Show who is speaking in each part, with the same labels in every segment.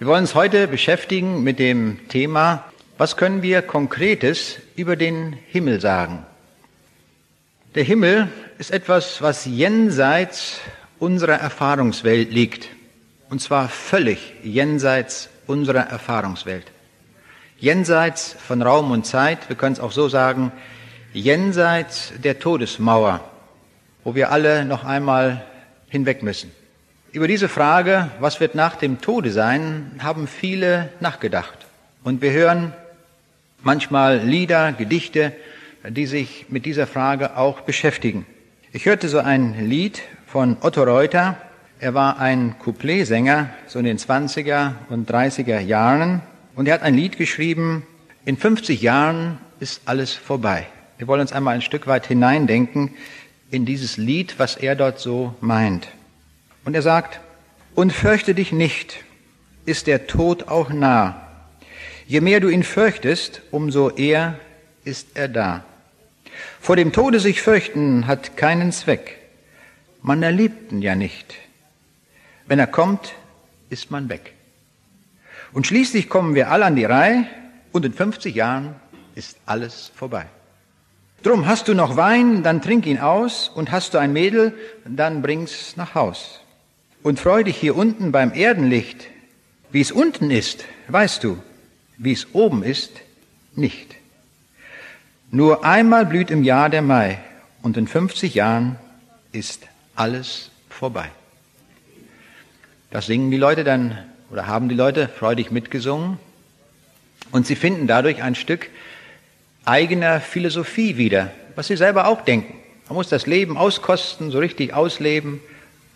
Speaker 1: Wir wollen uns heute beschäftigen mit dem Thema, was können wir Konkretes über den Himmel sagen? Der Himmel ist etwas, was jenseits unserer Erfahrungswelt liegt. Und zwar völlig jenseits unserer Erfahrungswelt. Jenseits von Raum und Zeit, wir können es auch so sagen, jenseits der Todesmauer, wo wir alle noch einmal hinweg müssen. Über diese Frage, was wird nach dem Tode sein, haben viele nachgedacht. Und wir hören manchmal Lieder, Gedichte, die sich mit dieser Frage auch beschäftigen. Ich hörte so ein Lied von Otto Reuter. Er war ein Coupletsänger, so in den 20er und 30er Jahren. Und er hat ein Lied geschrieben, in 50 Jahren ist alles vorbei. Wir wollen uns einmal ein Stück weit hineindenken in dieses Lied, was er dort so meint. Und er sagt, und fürchte dich nicht, ist der Tod auch nah. Je mehr du ihn fürchtest, umso eher ist er da. Vor dem Tode sich fürchten hat keinen Zweck. Man erlebt ihn ja nicht. Wenn er kommt, ist man weg. Und schließlich kommen wir alle an die Reihe und in 50 Jahren ist alles vorbei. Drum hast du noch Wein, dann trink ihn aus und hast du ein Mädel, dann bring's nach Haus und freu dich hier unten beim Erdenlicht. Wie es unten ist, weißt du, wie es oben ist, nicht. Nur einmal blüht im Jahr der Mai und in 50 Jahren ist alles vorbei. Das singen die Leute dann oder haben die Leute freudig mitgesungen und sie finden dadurch ein Stück eigener Philosophie wieder, was sie selber auch denken. Man muss das Leben auskosten, so richtig ausleben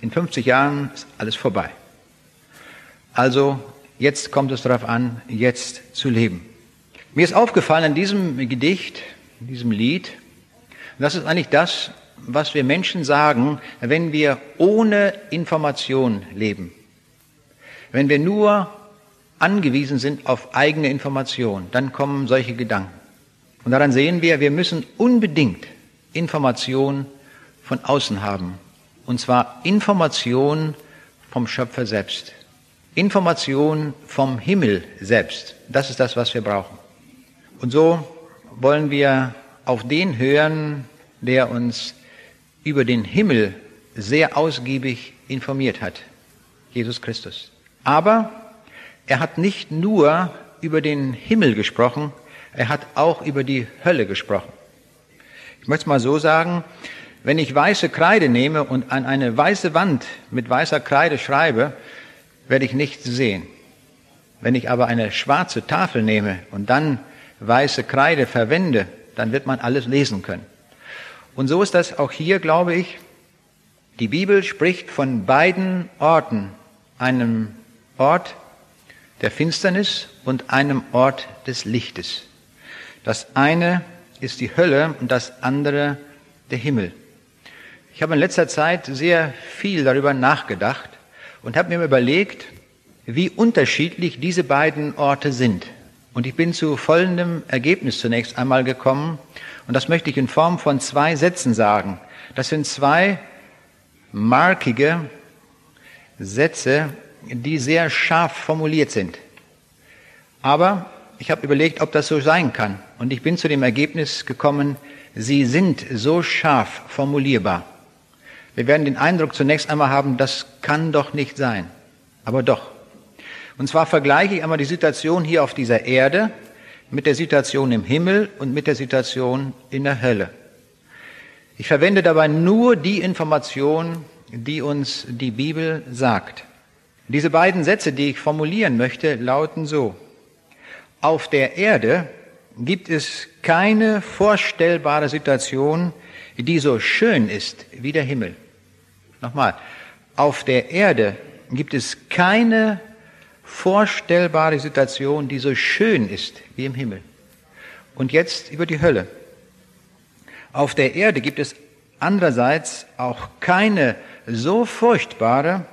Speaker 1: in 50 Jahren ist alles vorbei. Also jetzt kommt es darauf an, jetzt zu leben. Mir ist aufgefallen in diesem Gedicht, in diesem Lied, das ist eigentlich das, was wir Menschen sagen, wenn wir ohne Information leben. Wenn wir nur angewiesen sind auf eigene Information, dann kommen solche Gedanken. Und daran sehen wir, wir müssen unbedingt Information von außen haben, und zwar Information vom Schöpfer selbst. Information vom Himmel selbst. Das ist das, was wir brauchen. Und so wollen wir auf den hören, der uns über den Himmel sehr ausgiebig informiert hat. Jesus Christus. Aber er hat nicht nur über den Himmel gesprochen, er hat auch über die Hölle gesprochen. Ich möchte es mal so sagen, wenn ich weiße Kreide nehme und an eine weiße Wand mit weißer Kreide schreibe, werde ich nichts sehen. Wenn ich aber eine schwarze Tafel nehme und dann weiße Kreide verwende, dann wird man alles lesen können. Und so ist das auch hier, glaube ich. Die Bibel spricht von beiden Orten, einem Ort der Finsternis und einem Ort des Lichtes. Das eine ist die Hölle und das andere der Himmel. Ich habe in letzter Zeit sehr viel darüber nachgedacht und habe mir überlegt, wie unterschiedlich diese beiden Orte sind. Und ich bin zu folgendem Ergebnis zunächst einmal gekommen. Und das möchte ich in Form von zwei Sätzen sagen. Das sind zwei markige Sätze, die sehr scharf formuliert sind. Aber ich habe überlegt, ob das so sein kann. Und ich bin zu dem Ergebnis gekommen, sie sind so scharf formulierbar. Wir werden den Eindruck zunächst einmal haben, das kann doch nicht sein. Aber doch. Und zwar vergleiche ich einmal die Situation hier auf dieser Erde mit der Situation im Himmel und mit der Situation in der Hölle. Ich verwende dabei nur die Information, die uns die Bibel sagt. Diese beiden Sätze, die ich formulieren möchte, lauten so. Auf der Erde gibt es keine vorstellbare Situation, die so schön ist wie der Himmel. Nochmal, auf der Erde gibt es keine vorstellbare Situation, die so schön ist wie im Himmel. Und jetzt über die Hölle. Auf der Erde gibt es andererseits auch keine so furchtbare,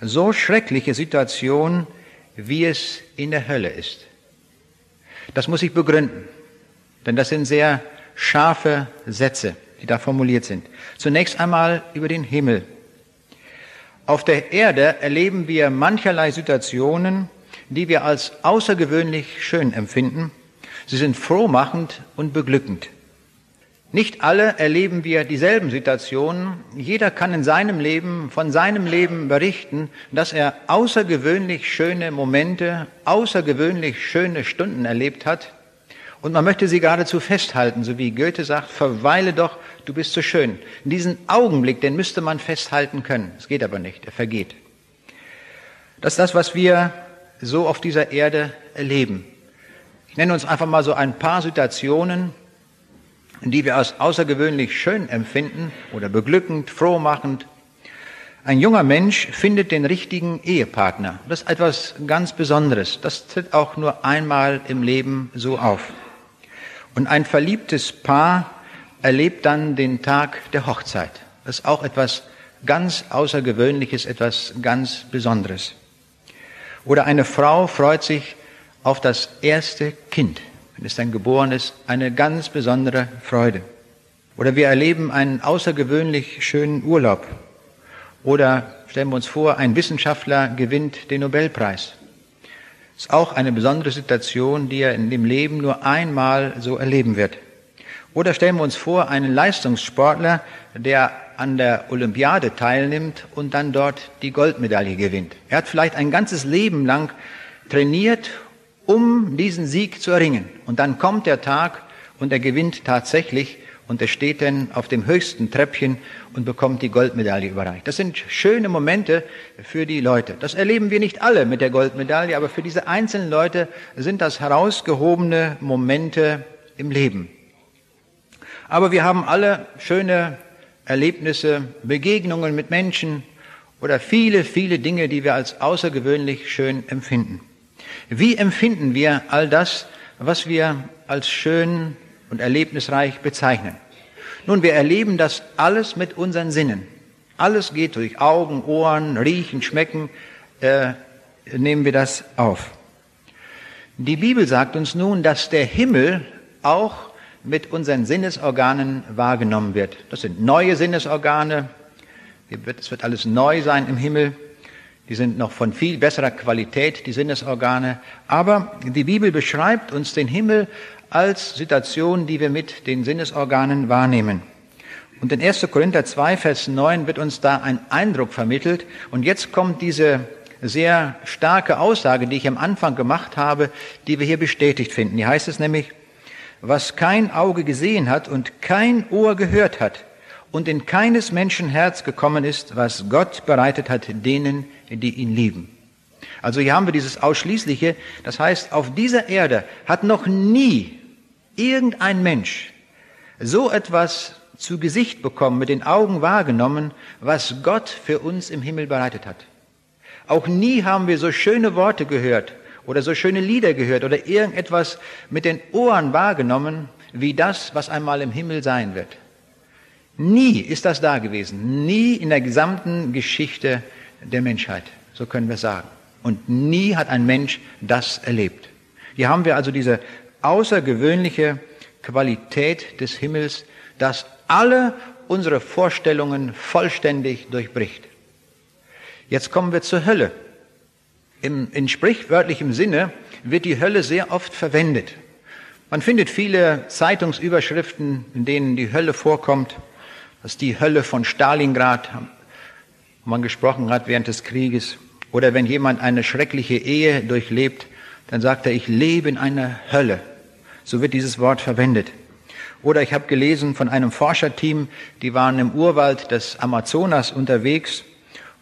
Speaker 1: so schreckliche Situation, wie es in der Hölle ist. Das muss ich begründen, denn das sind sehr scharfe Sätze, die da formuliert sind. Zunächst einmal über den Himmel. Auf der Erde erleben wir mancherlei Situationen, die wir als außergewöhnlich schön empfinden. Sie sind frohmachend und beglückend. Nicht alle erleben wir dieselben Situationen. Jeder kann in seinem Leben, von seinem Leben berichten, dass er außergewöhnlich schöne Momente, außergewöhnlich schöne Stunden erlebt hat. Und man möchte sie geradezu festhalten, so wie Goethe sagt, verweile doch, du bist so schön. In diesen Augenblick, den müsste man festhalten können. Es geht aber nicht, er vergeht. Das ist das, was wir so auf dieser Erde erleben. Ich nenne uns einfach mal so ein paar Situationen, die wir als außergewöhnlich schön empfinden oder beglückend, frohmachend. Ein junger Mensch findet den richtigen Ehepartner. Das ist etwas ganz Besonderes. Das tritt auch nur einmal im Leben so auf. Und ein verliebtes Paar erlebt dann den Tag der Hochzeit. Das ist auch etwas ganz Außergewöhnliches, etwas ganz Besonderes. Oder eine Frau freut sich auf das erste Kind wenn es dann geboren ist, eine ganz besondere Freude. Oder wir erleben einen außergewöhnlich schönen Urlaub. Oder stellen wir uns vor, ein Wissenschaftler gewinnt den Nobelpreis. Ist auch eine besondere Situation, die er in dem Leben nur einmal so erleben wird. Oder stellen wir uns vor, einen Leistungssportler, der an der Olympiade teilnimmt und dann dort die Goldmedaille gewinnt. Er hat vielleicht ein ganzes Leben lang trainiert um diesen Sieg zu erringen. Und dann kommt der Tag und er gewinnt tatsächlich und er steht dann auf dem höchsten Treppchen und bekommt die Goldmedaille überreicht. Das sind schöne Momente für die Leute. Das erleben wir nicht alle mit der Goldmedaille, aber für diese einzelnen Leute sind das herausgehobene Momente im Leben. Aber wir haben alle schöne Erlebnisse, Begegnungen mit Menschen oder viele, viele Dinge, die wir als außergewöhnlich schön empfinden. Wie empfinden wir all das, was wir als schön und erlebnisreich bezeichnen? Nun, wir erleben das alles mit unseren Sinnen. Alles geht durch Augen, Ohren, Riechen, Schmecken, äh, nehmen wir das auf. Die Bibel sagt uns nun, dass der Himmel auch mit unseren Sinnesorganen wahrgenommen wird. Das sind neue Sinnesorgane. Es wird alles neu sein im Himmel. Die sind noch von viel besserer Qualität, die Sinnesorgane. Aber die Bibel beschreibt uns den Himmel als Situation, die wir mit den Sinnesorganen wahrnehmen. Und in 1. Korinther 2, Vers 9 wird uns da ein Eindruck vermittelt. Und jetzt kommt diese sehr starke Aussage, die ich am Anfang gemacht habe, die wir hier bestätigt finden. Hier heißt es nämlich, was kein Auge gesehen hat und kein Ohr gehört hat und in keines Menschen Herz gekommen ist, was Gott bereitet hat denen, die ihn lieben. Also hier haben wir dieses Ausschließliche. Das heißt, auf dieser Erde hat noch nie irgendein Mensch so etwas zu Gesicht bekommen, mit den Augen wahrgenommen, was Gott für uns im Himmel bereitet hat. Auch nie haben wir so schöne Worte gehört oder so schöne Lieder gehört oder irgendetwas mit den Ohren wahrgenommen, wie das, was einmal im Himmel sein wird. Nie ist das da gewesen. Nie in der gesamten Geschichte der Menschheit, so können wir sagen. Und nie hat ein Mensch das erlebt. Hier haben wir also diese außergewöhnliche Qualität des Himmels, dass alle unsere Vorstellungen vollständig durchbricht. Jetzt kommen wir zur Hölle. Im, in sprichwörtlichem Sinne wird die Hölle sehr oft verwendet. Man findet viele Zeitungsüberschriften, in denen die Hölle vorkommt. Das ist die Hölle von Stalingrad, wo man gesprochen hat während des Krieges. Oder wenn jemand eine schreckliche Ehe durchlebt, dann sagt er, ich lebe in einer Hölle. So wird dieses Wort verwendet. Oder ich habe gelesen von einem Forscherteam, die waren im Urwald des Amazonas unterwegs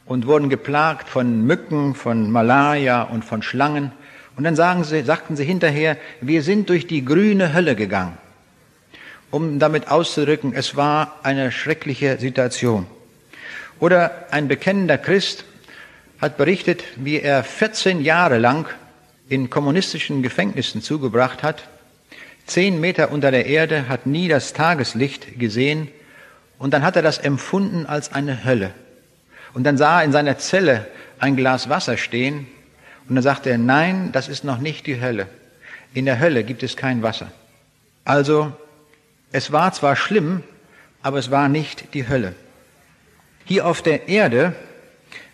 Speaker 1: und wurden geplagt von Mücken, von Malaria und von Schlangen. Und dann sagen sie, sagten sie hinterher, wir sind durch die grüne Hölle gegangen. Um damit auszudrücken, es war eine schreckliche Situation. Oder ein bekennender Christ hat berichtet, wie er 14 Jahre lang in kommunistischen Gefängnissen zugebracht hat. Zehn Meter unter der Erde, hat nie das Tageslicht gesehen und dann hat er das empfunden als eine Hölle. Und dann sah er in seiner Zelle ein Glas Wasser stehen und dann sagte er, nein, das ist noch nicht die Hölle. In der Hölle gibt es kein Wasser. Also, es war zwar schlimm, aber es war nicht die Hölle. Hier auf der Erde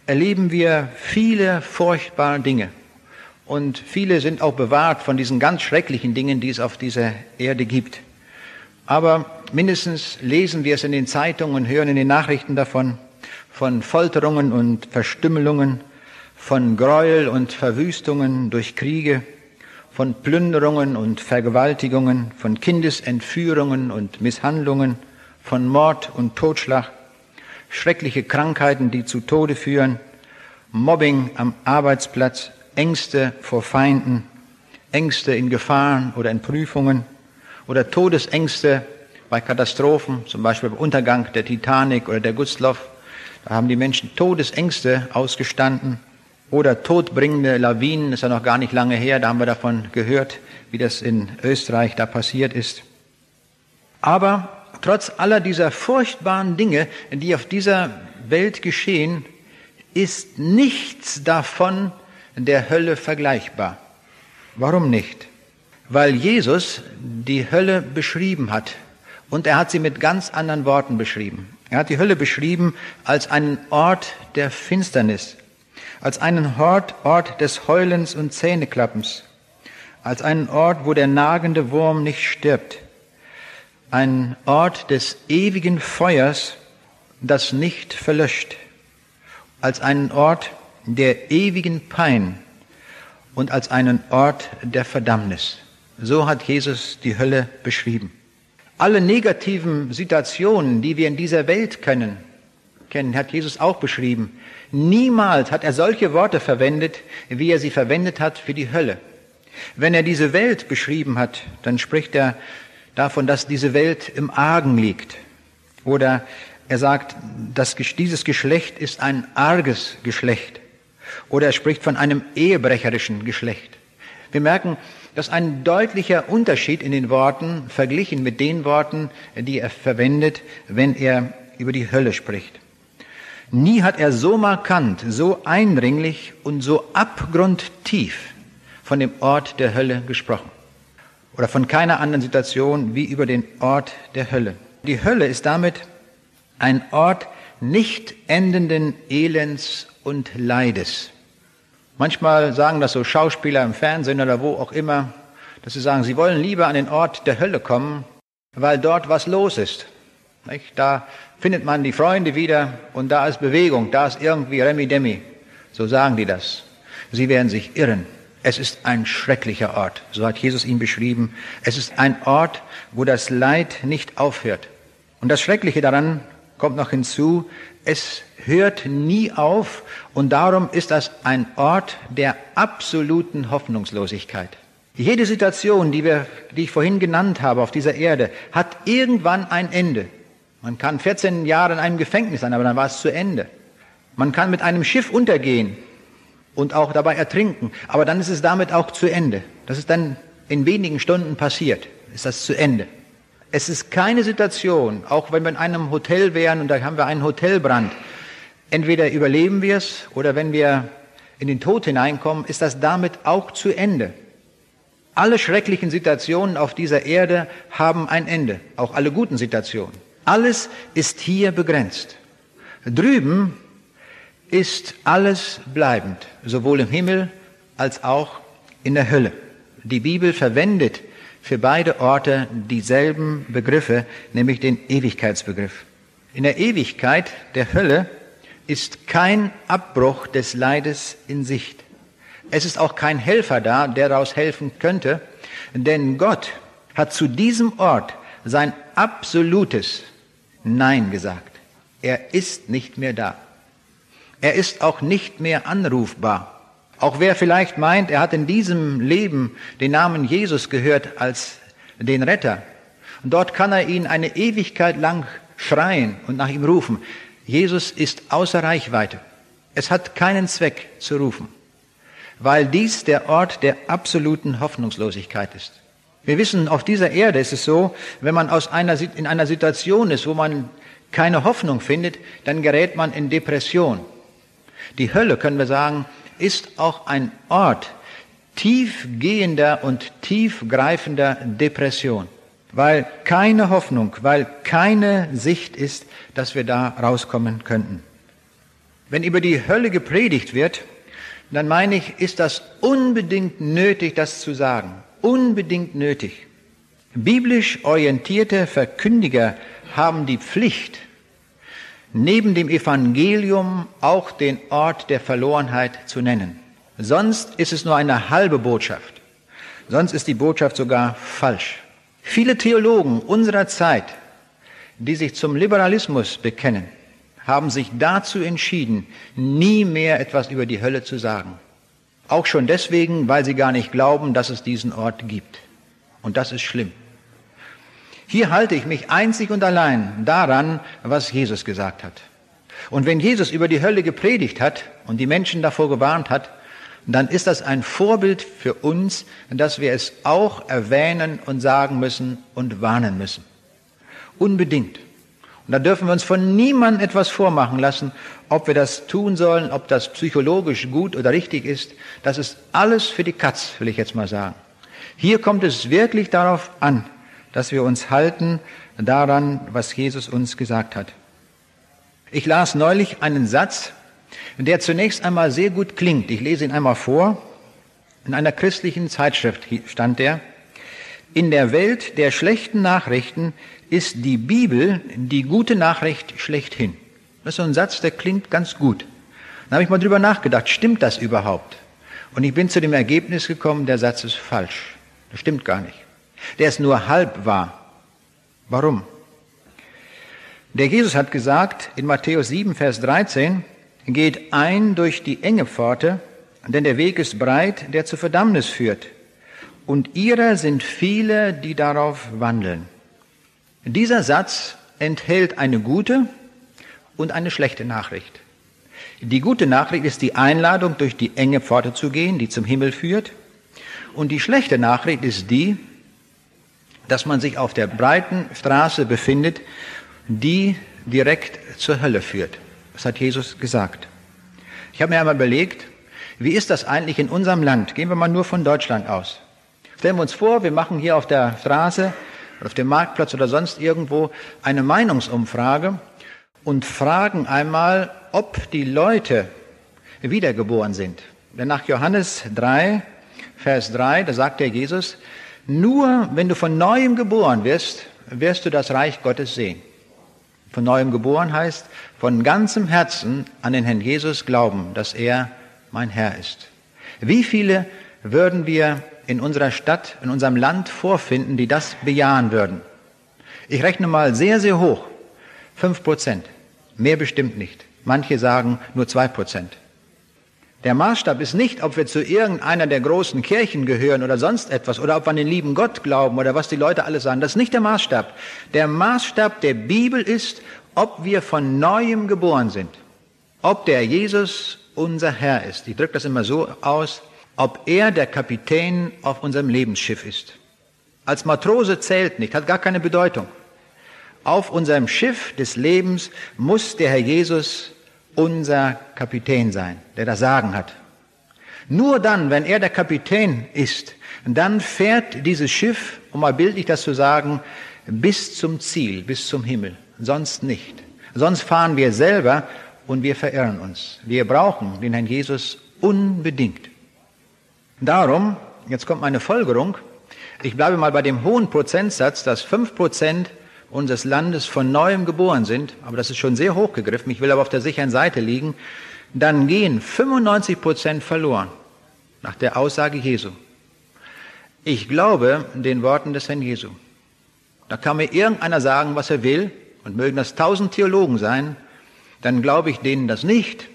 Speaker 1: erleben wir viele furchtbare Dinge. Und viele sind auch bewahrt von diesen ganz schrecklichen Dingen, die es auf dieser Erde gibt. Aber mindestens lesen wir es in den Zeitungen und hören in den Nachrichten davon, von Folterungen und Verstümmelungen, von Gräuel und Verwüstungen durch Kriege, von Plünderungen und Vergewaltigungen, von Kindesentführungen und Misshandlungen, von Mord und Totschlag, schreckliche Krankheiten, die zu Tode führen, Mobbing am Arbeitsplatz, Ängste vor Feinden, Ängste in Gefahren oder in Prüfungen oder Todesängste bei Katastrophen, zum Beispiel beim Untergang der Titanic oder der Gustloff. Da haben die Menschen Todesängste ausgestanden oder todbringende Lawinen, ist ja noch gar nicht lange her, da haben wir davon gehört, wie das in Österreich da passiert ist. Aber trotz aller dieser furchtbaren Dinge, die auf dieser Welt geschehen, ist nichts davon der Hölle vergleichbar. Warum nicht? Weil Jesus die Hölle beschrieben hat. Und er hat sie mit ganz anderen Worten beschrieben. Er hat die Hölle beschrieben als einen Ort der Finsternis, als einen Ort, Ort des Heulens und Zähneklappens, als einen Ort, wo der nagende Wurm nicht stirbt, ein Ort des ewigen Feuers, das nicht verlöscht, als einen Ort der ewigen Pein und als einen Ort der Verdammnis. So hat Jesus die Hölle beschrieben. Alle negativen Situationen, die wir in dieser Welt kennen, kennen, hat Jesus auch beschrieben. Niemals hat er solche Worte verwendet, wie er sie verwendet hat für die Hölle. Wenn er diese Welt beschrieben hat, dann spricht er davon, dass diese Welt im Argen liegt. Oder er sagt, dass dieses Geschlecht ist ein arges Geschlecht. Oder er spricht von einem ehebrecherischen Geschlecht. Wir merken, dass ein deutlicher Unterschied in den Worten verglichen mit den Worten, die er verwendet, wenn er über die Hölle spricht. Nie hat er so markant, so eindringlich und so abgrundtief von dem Ort der Hölle gesprochen. Oder von keiner anderen Situation wie über den Ort der Hölle. Die Hölle ist damit ein Ort nicht endenden Elends und Leides. Manchmal sagen das so Schauspieler im Fernsehen oder wo auch immer, dass sie sagen, sie wollen lieber an den Ort der Hölle kommen, weil dort was los ist. Da findet man die Freunde wieder und da ist Bewegung, da ist irgendwie Remi Demi. So sagen die das. Sie werden sich irren. Es ist ein schrecklicher Ort, so hat Jesus ihn beschrieben. Es ist ein Ort, wo das Leid nicht aufhört. Und das Schreckliche daran kommt noch hinzu, es hört nie auf und darum ist das ein Ort der absoluten Hoffnungslosigkeit. Jede Situation, die, wir, die ich vorhin genannt habe auf dieser Erde, hat irgendwann ein Ende. Man kann 14 Jahre in einem Gefängnis sein, aber dann war es zu Ende. Man kann mit einem Schiff untergehen und auch dabei ertrinken, aber dann ist es damit auch zu Ende. Das ist dann in wenigen Stunden passiert, ist das zu Ende. Es ist keine Situation, auch wenn wir in einem Hotel wären und da haben wir einen Hotelbrand, entweder überleben wir es oder wenn wir in den Tod hineinkommen, ist das damit auch zu Ende. Alle schrecklichen Situationen auf dieser Erde haben ein Ende, auch alle guten Situationen. Alles ist hier begrenzt. Drüben ist alles bleibend, sowohl im Himmel als auch in der Hölle. Die Bibel verwendet für beide Orte dieselben Begriffe, nämlich den Ewigkeitsbegriff. In der Ewigkeit der Hölle ist kein Abbruch des Leides in Sicht. Es ist auch kein Helfer da, der daraus helfen könnte, denn Gott hat zu diesem Ort sein absolutes Nein gesagt. Er ist nicht mehr da. Er ist auch nicht mehr anrufbar. Auch wer vielleicht meint, er hat in diesem Leben den Namen Jesus gehört als den Retter, und dort kann er ihn eine Ewigkeit lang schreien und nach ihm rufen. Jesus ist außer Reichweite. Es hat keinen Zweck zu rufen, weil dies der Ort der absoluten Hoffnungslosigkeit ist. Wir wissen, auf dieser Erde ist es so, wenn man aus einer, in einer Situation ist, wo man keine Hoffnung findet, dann gerät man in Depression. Die Hölle, können wir sagen, ist auch ein Ort tiefgehender und tiefgreifender Depression, weil keine Hoffnung, weil keine Sicht ist, dass wir da rauskommen könnten. Wenn über die Hölle gepredigt wird, dann meine ich, ist das unbedingt nötig, das zu sagen. Unbedingt nötig. Biblisch orientierte Verkündiger haben die Pflicht, neben dem Evangelium auch den Ort der Verlorenheit zu nennen. Sonst ist es nur eine halbe Botschaft. Sonst ist die Botschaft sogar falsch. Viele Theologen unserer Zeit, die sich zum Liberalismus bekennen, haben sich dazu entschieden, nie mehr etwas über die Hölle zu sagen. Auch schon deswegen, weil sie gar nicht glauben, dass es diesen Ort gibt. Und das ist schlimm. Hier halte ich mich einzig und allein daran, was Jesus gesagt hat. Und wenn Jesus über die Hölle gepredigt hat und die Menschen davor gewarnt hat, dann ist das ein Vorbild für uns, dass wir es auch erwähnen und sagen müssen und warnen müssen. Unbedingt. Und da dürfen wir uns von niemandem etwas vormachen lassen, ob wir das tun sollen, ob das psychologisch gut oder richtig ist. Das ist alles für die Katz, will ich jetzt mal sagen. Hier kommt es wirklich darauf an, dass wir uns halten daran, was Jesus uns gesagt hat. Ich las neulich einen Satz, der zunächst einmal sehr gut klingt. Ich lese ihn einmal vor. In einer christlichen Zeitschrift stand der, in der Welt der schlechten Nachrichten ist die Bibel die gute Nachricht schlechthin. Das ist so ein Satz, der klingt ganz gut. Dann habe ich mal drüber nachgedacht, stimmt das überhaupt? Und ich bin zu dem Ergebnis gekommen, der Satz ist falsch. Das stimmt gar nicht. Der ist nur halb wahr. Warum? Der Jesus hat gesagt in Matthäus 7, Vers 13, geht ein durch die enge Pforte, denn der Weg ist breit, der zur Verdammnis führt. Und ihrer sind viele, die darauf wandeln. Dieser Satz enthält eine gute und eine schlechte Nachricht. Die gute Nachricht ist die Einladung, durch die enge Pforte zu gehen, die zum Himmel führt. Und die schlechte Nachricht ist die, dass man sich auf der breiten Straße befindet, die direkt zur Hölle führt. Das hat Jesus gesagt. Ich habe mir einmal überlegt, wie ist das eigentlich in unserem Land? Gehen wir mal nur von Deutschland aus. Stellen wir uns vor, wir machen hier auf der Straße auf dem Marktplatz oder sonst irgendwo eine Meinungsumfrage und fragen einmal, ob die Leute wiedergeboren sind. Denn nach Johannes 3, Vers 3, da sagt der Jesus, nur wenn du von neuem geboren wirst, wirst du das Reich Gottes sehen. Von neuem geboren heißt, von ganzem Herzen an den Herrn Jesus glauben, dass er mein Herr ist. Wie viele würden wir in unserer Stadt, in unserem Land vorfinden, die das bejahen würden. Ich rechne mal sehr, sehr hoch. Fünf Prozent. Mehr bestimmt nicht. Manche sagen nur zwei Prozent. Der Maßstab ist nicht, ob wir zu irgendeiner der großen Kirchen gehören oder sonst etwas oder ob wir an den lieben Gott glauben oder was die Leute alles sagen. Das ist nicht der Maßstab. Der Maßstab der Bibel ist, ob wir von neuem geboren sind. Ob der Jesus unser Herr ist. Ich drücke das immer so aus, ob er der Kapitän auf unserem Lebensschiff ist. Als Matrose zählt nicht, hat gar keine Bedeutung. Auf unserem Schiff des Lebens muss der Herr Jesus unser Kapitän sein, der das Sagen hat. Nur dann, wenn er der Kapitän ist, dann fährt dieses Schiff, um mal bildlich das zu sagen, bis zum Ziel, bis zum Himmel. Sonst nicht. Sonst fahren wir selber und wir verirren uns. Wir brauchen den Herrn Jesus unbedingt. Darum, jetzt kommt meine Folgerung, ich bleibe mal bei dem hohen Prozentsatz, dass fünf Prozent unseres Landes von neuem geboren sind, aber das ist schon sehr hoch gegriffen, ich will aber auf der sicheren Seite liegen, dann gehen 95 Prozent verloren, nach der Aussage Jesu. Ich glaube den Worten des Herrn Jesu. Da kann mir irgendeiner sagen, was er will, und mögen das tausend Theologen sein, dann glaube ich denen das nicht.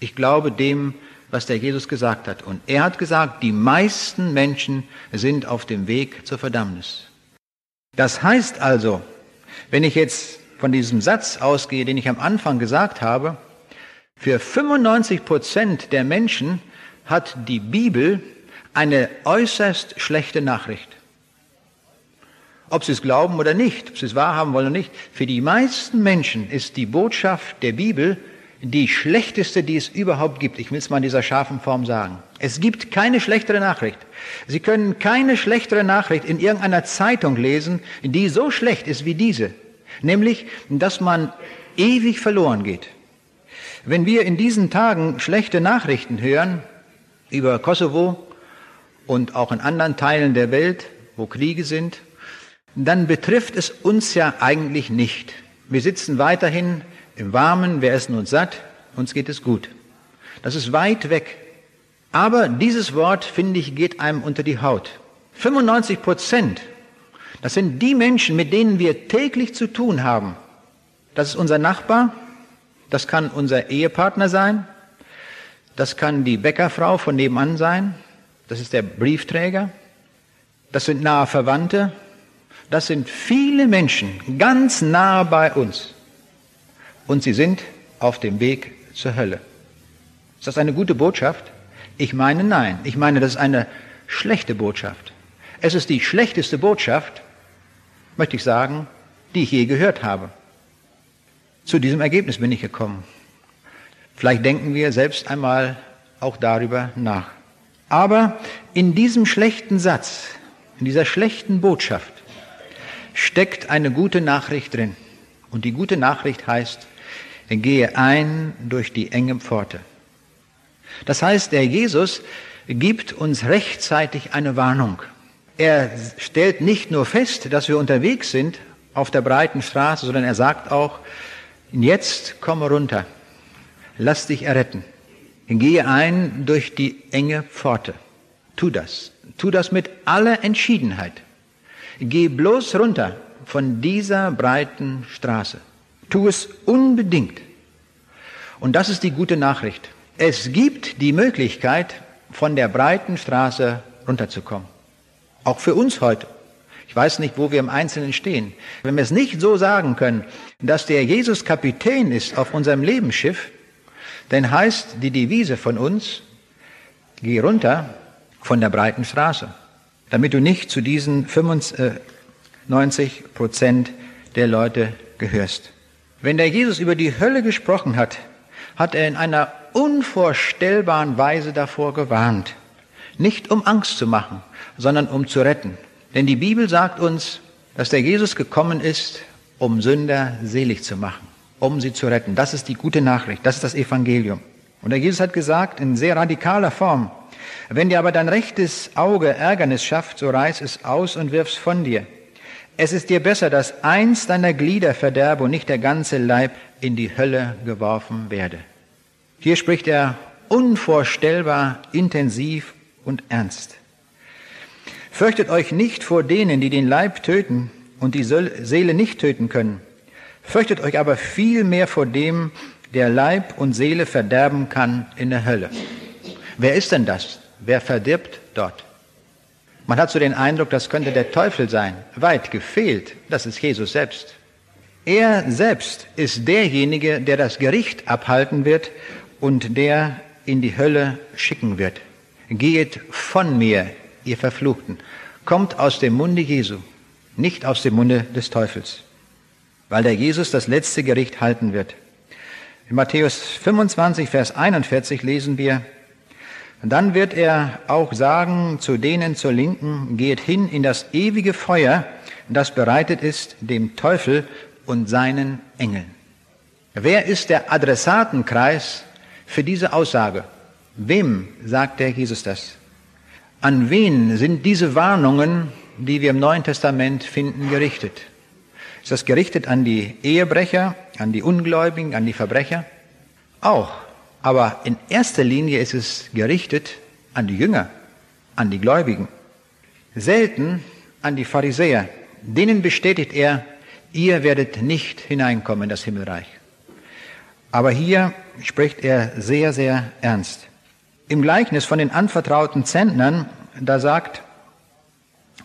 Speaker 1: Ich glaube dem, was der Jesus gesagt hat. Und er hat gesagt, die meisten Menschen sind auf dem Weg zur Verdammnis. Das heißt also, wenn ich jetzt von diesem Satz ausgehe, den ich am Anfang gesagt habe, für 95 Prozent der Menschen hat die Bibel eine äußerst schlechte Nachricht. Ob sie es glauben oder nicht, ob sie es wahrhaben wollen oder nicht, für die meisten Menschen ist die Botschaft der Bibel die schlechteste, die es überhaupt gibt. Ich will es mal in dieser scharfen Form sagen. Es gibt keine schlechtere Nachricht. Sie können keine schlechtere Nachricht in irgendeiner Zeitung lesen, die so schlecht ist wie diese. Nämlich, dass man ewig verloren geht. Wenn wir in diesen Tagen schlechte Nachrichten hören, über Kosovo und auch in anderen Teilen der Welt, wo Kriege sind, dann betrifft es uns ja eigentlich nicht. Wir sitzen weiterhin im Warmen, wir essen uns satt, uns geht es gut. Das ist weit weg. Aber dieses Wort, finde ich, geht einem unter die Haut. 95 Prozent, das sind die Menschen, mit denen wir täglich zu tun haben. Das ist unser Nachbar, das kann unser Ehepartner sein, das kann die Bäckerfrau von nebenan sein, das ist der Briefträger, das sind nahe Verwandte, das sind viele Menschen ganz nah bei uns. Und sie sind auf dem Weg zur Hölle. Ist das eine gute Botschaft? Ich meine nein. Ich meine, das ist eine schlechte Botschaft. Es ist die schlechteste Botschaft, möchte ich sagen, die ich je gehört habe. Zu diesem Ergebnis bin ich gekommen. Vielleicht denken wir selbst einmal auch darüber nach. Aber in diesem schlechten Satz, in dieser schlechten Botschaft, steckt eine gute Nachricht drin. Und die gute Nachricht heißt, gehe ein durch die enge Pforte. Das heißt, der Jesus gibt uns rechtzeitig eine Warnung. Er stellt nicht nur fest, dass wir unterwegs sind auf der breiten Straße, sondern er sagt auch, jetzt komme runter, lass dich erretten. Gehe ein durch die enge Pforte. Tu das. Tu das mit aller Entschiedenheit. Geh bloß runter von dieser breiten Straße. Tu es unbedingt. Und das ist die gute Nachricht. Es gibt die Möglichkeit, von der breiten Straße runterzukommen. Auch für uns heute. Ich weiß nicht, wo wir im Einzelnen stehen. Wenn wir es nicht so sagen können, dass der Jesus Kapitän ist auf unserem Lebensschiff, dann heißt die Devise von uns, geh runter von der breiten Straße, damit du nicht zu diesen 95 Prozent der Leute gehörst. Wenn der Jesus über die Hölle gesprochen hat, hat er in einer unvorstellbaren Weise davor gewarnt. Nicht um Angst zu machen, sondern um zu retten. Denn die Bibel sagt uns, dass der Jesus gekommen ist, um Sünder selig zu machen um sie zu retten. Das ist die gute Nachricht, das ist das Evangelium. Und der Jesus hat gesagt, in sehr radikaler Form, wenn dir aber dein rechtes Auge Ärgernis schafft, so reiß es aus und wirf's von dir. Es ist dir besser, dass eins deiner Glieder verderbe und nicht der ganze Leib in die Hölle geworfen werde. Hier spricht er unvorstellbar intensiv und ernst. Fürchtet euch nicht vor denen, die den Leib töten und die Seele nicht töten können. Fürchtet euch aber viel mehr vor dem, der Leib und Seele verderben kann in der Hölle. Wer ist denn das? Wer verdirbt dort? Man hat so den Eindruck, das könnte der Teufel sein. Weit gefehlt, das ist Jesus selbst. Er selbst ist derjenige, der das Gericht abhalten wird und der in die Hölle schicken wird. Geht von mir, ihr Verfluchten. Kommt aus dem Munde Jesu, nicht aus dem Munde des Teufels weil der Jesus das letzte Gericht halten wird. In Matthäus 25, Vers 41 lesen wir, dann wird er auch sagen zu denen zur Linken, geht hin in das ewige Feuer, das bereitet ist dem Teufel und seinen Engeln. Wer ist der Adressatenkreis für diese Aussage? Wem sagt der Jesus das? An wen sind diese Warnungen, die wir im Neuen Testament finden, gerichtet? Ist das gerichtet an die Ehebrecher, an die Ungläubigen, an die Verbrecher? Auch. Aber in erster Linie ist es gerichtet an die Jünger, an die Gläubigen. Selten an die Pharisäer. Denen bestätigt er, ihr werdet nicht hineinkommen in das Himmelreich. Aber hier spricht er sehr, sehr ernst. Im Gleichnis von den anvertrauten Zentnern, da sagt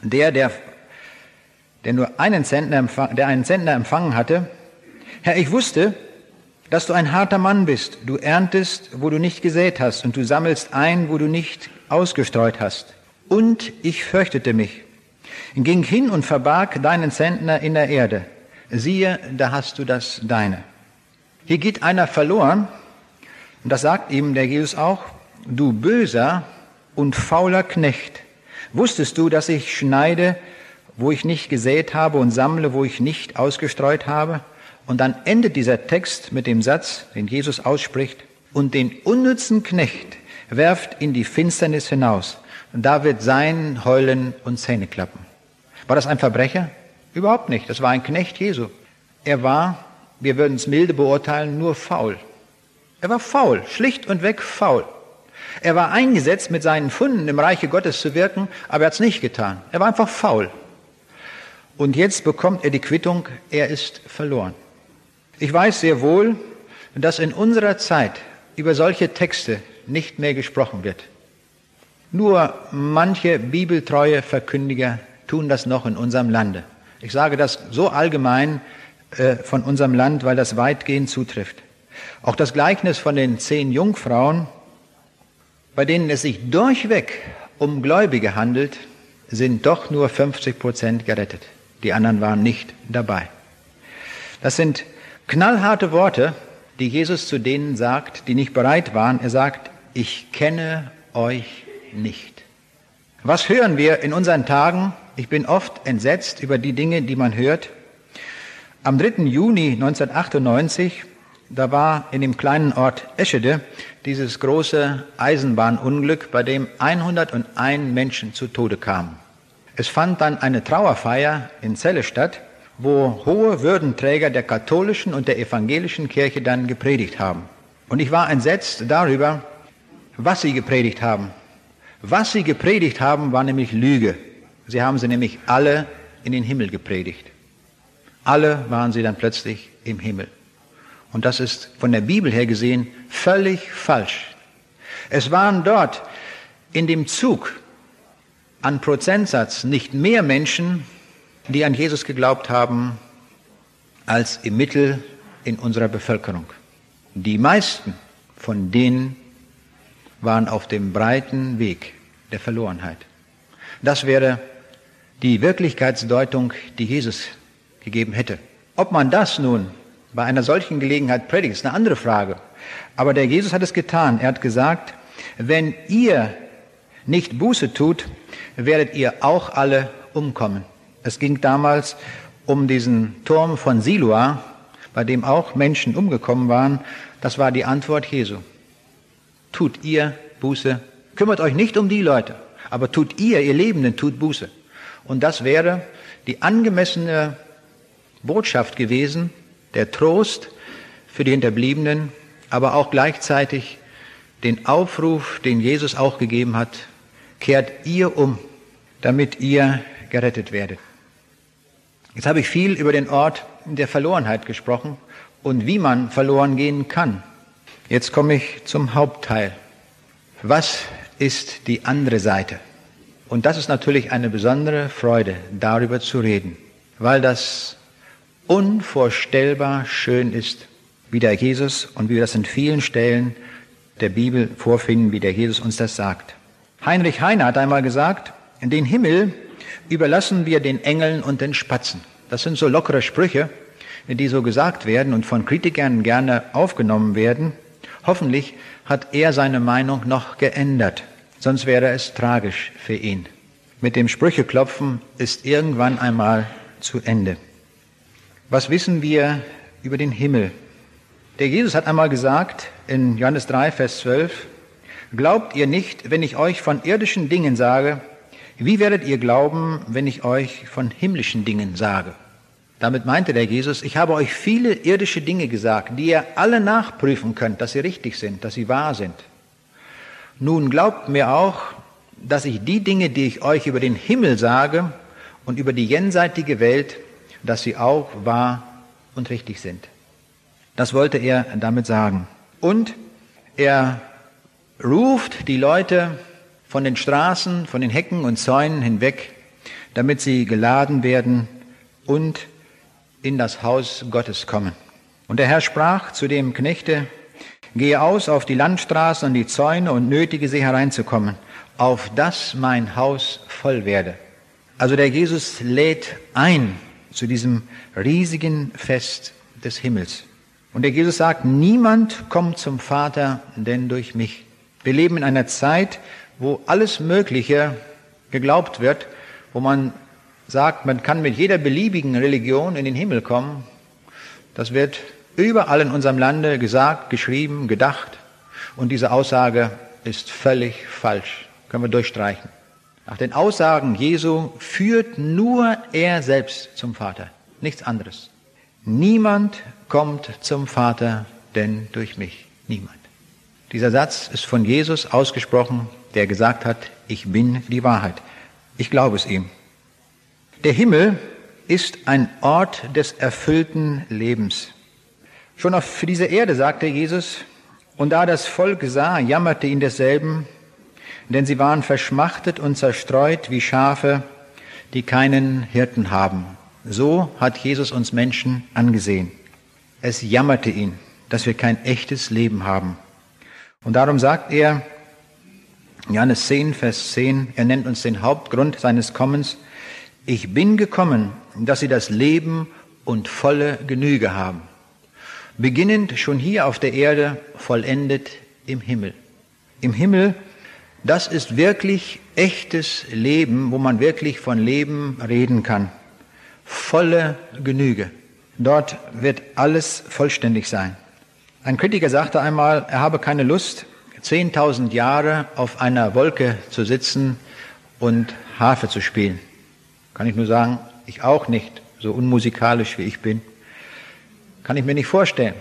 Speaker 1: der, der der nur einen Zentner, der einen Zentner empfangen hatte, Herr, ich wusste, dass du ein harter Mann bist. Du erntest, wo du nicht gesät hast, und du sammelst ein, wo du nicht ausgestreut hast. Und ich fürchtete mich, ging hin und verbarg deinen Zentner in der Erde. Siehe, da hast du das deine. Hier geht einer verloren, und das sagt ihm der Jesus auch, du böser und fauler Knecht. Wusstest du, dass ich schneide, wo ich nicht gesät habe und sammle, wo ich nicht ausgestreut habe. Und dann endet dieser Text mit dem Satz, den Jesus ausspricht, und den unnützen Knecht werft in die Finsternis hinaus. Und da wird sein Heulen und Zähneklappen. War das ein Verbrecher? Überhaupt nicht. Das war ein Knecht Jesu. Er war, wir würden es milde beurteilen, nur faul. Er war faul, schlicht und weg faul. Er war eingesetzt, mit seinen Funden im Reiche Gottes zu wirken, aber er hat es nicht getan. Er war einfach faul. Und jetzt bekommt er die Quittung, er ist verloren. Ich weiß sehr wohl, dass in unserer Zeit über solche Texte nicht mehr gesprochen wird. Nur manche bibeltreue Verkündiger tun das noch in unserem Lande. Ich sage das so allgemein äh, von unserem Land, weil das weitgehend zutrifft. Auch das Gleichnis von den zehn Jungfrauen, bei denen es sich durchweg um Gläubige handelt, sind doch nur 50 Prozent gerettet. Die anderen waren nicht dabei. Das sind knallharte Worte, die Jesus zu denen sagt, die nicht bereit waren. Er sagt, ich kenne euch nicht. Was hören wir in unseren Tagen? Ich bin oft entsetzt über die Dinge, die man hört. Am 3. Juni 1998, da war in dem kleinen Ort Eschede dieses große Eisenbahnunglück, bei dem 101 Menschen zu Tode kamen. Es fand dann eine Trauerfeier in Celle statt, wo hohe Würdenträger der katholischen und der evangelischen Kirche dann gepredigt haben. Und ich war entsetzt darüber, was sie gepredigt haben. Was sie gepredigt haben, war nämlich Lüge. Sie haben sie nämlich alle in den Himmel gepredigt. Alle waren sie dann plötzlich im Himmel. Und das ist von der Bibel her gesehen völlig falsch. Es waren dort in dem Zug an Prozentsatz nicht mehr Menschen, die an Jesus geglaubt haben, als im Mittel in unserer Bevölkerung. Die meisten von denen waren auf dem breiten Weg der Verlorenheit. Das wäre die Wirklichkeitsdeutung, die Jesus gegeben hätte. Ob man das nun bei einer solchen Gelegenheit predigt, ist eine andere Frage. Aber der Jesus hat es getan. Er hat gesagt, wenn ihr nicht Buße tut, werdet ihr auch alle umkommen. Es ging damals um diesen Turm von Siloa, bei dem auch Menschen umgekommen waren. Das war die Antwort Jesu. Tut ihr Buße. Kümmert euch nicht um die Leute, aber tut ihr, ihr Lebenden, tut Buße. Und das wäre die angemessene Botschaft gewesen, der Trost für die Hinterbliebenen, aber auch gleichzeitig den Aufruf, den Jesus auch gegeben hat, kehrt ihr um, damit ihr gerettet werdet. Jetzt habe ich viel über den Ort der Verlorenheit gesprochen und wie man verloren gehen kann. Jetzt komme ich zum Hauptteil. Was ist die andere Seite? Und das ist natürlich eine besondere Freude, darüber zu reden, weil das unvorstellbar schön ist, wie der Jesus und wie wir das in vielen Stellen der Bibel vorfinden, wie der Jesus uns das sagt. Heinrich Heine hat einmal gesagt, den Himmel überlassen wir den Engeln und den Spatzen. Das sind so lockere Sprüche, die so gesagt werden und von Kritikern gerne aufgenommen werden. Hoffentlich hat er seine Meinung noch geändert, sonst wäre es tragisch für ihn. Mit dem Sprücheklopfen ist irgendwann einmal zu Ende. Was wissen wir über den Himmel? Der Jesus hat einmal gesagt in Johannes 3, Vers 12, Glaubt ihr nicht, wenn ich euch von irdischen Dingen sage, wie werdet ihr glauben, wenn ich euch von himmlischen Dingen sage? Damit meinte der Jesus, ich habe euch viele irdische Dinge gesagt, die ihr alle nachprüfen könnt, dass sie richtig sind, dass sie wahr sind. Nun glaubt mir auch, dass ich die Dinge, die ich euch über den Himmel sage und über die jenseitige Welt, dass sie auch wahr und richtig sind. Das wollte er damit sagen. Und er ruft die Leute von den Straßen, von den Hecken und Zäunen hinweg, damit sie geladen werden und in das Haus Gottes kommen. Und der Herr sprach zu dem Knechte, gehe aus auf die Landstraßen und die Zäune und nötige sie hereinzukommen, auf dass mein Haus voll werde. Also der Jesus lädt ein zu diesem riesigen Fest des Himmels. Und der Jesus sagt, niemand kommt zum Vater denn durch mich. Wir leben in einer Zeit, wo alles Mögliche geglaubt wird, wo man sagt, man kann mit jeder beliebigen Religion in den Himmel kommen. Das wird überall in unserem Lande gesagt, geschrieben, gedacht. Und diese Aussage ist völlig falsch. Können wir durchstreichen. Nach den Aussagen Jesu führt nur er selbst zum Vater, nichts anderes. Niemand kommt zum Vater denn durch mich. Niemand. Dieser Satz ist von Jesus ausgesprochen, der gesagt hat, ich bin die Wahrheit. Ich glaube es ihm. Der Himmel ist ein Ort des erfüllten Lebens. Schon auf dieser Erde sagte Jesus, und da das Volk sah, jammerte ihn desselben, denn sie waren verschmachtet und zerstreut wie Schafe, die keinen Hirten haben. So hat Jesus uns Menschen angesehen. Es jammerte ihn, dass wir kein echtes Leben haben. Und darum sagt er, Johannes 10, Vers 10, er nennt uns den Hauptgrund seines Kommens, ich bin gekommen, dass sie das Leben und volle Genüge haben. Beginnend schon hier auf der Erde, vollendet im Himmel. Im Himmel, das ist wirklich echtes Leben, wo man wirklich von Leben reden kann. Volle Genüge. Dort wird alles vollständig sein. Ein Kritiker sagte einmal, er habe keine Lust, 10.000 Jahre auf einer Wolke zu sitzen und Harfe zu spielen. Kann ich nur sagen, ich auch nicht, so unmusikalisch wie ich bin. Kann ich mir nicht vorstellen.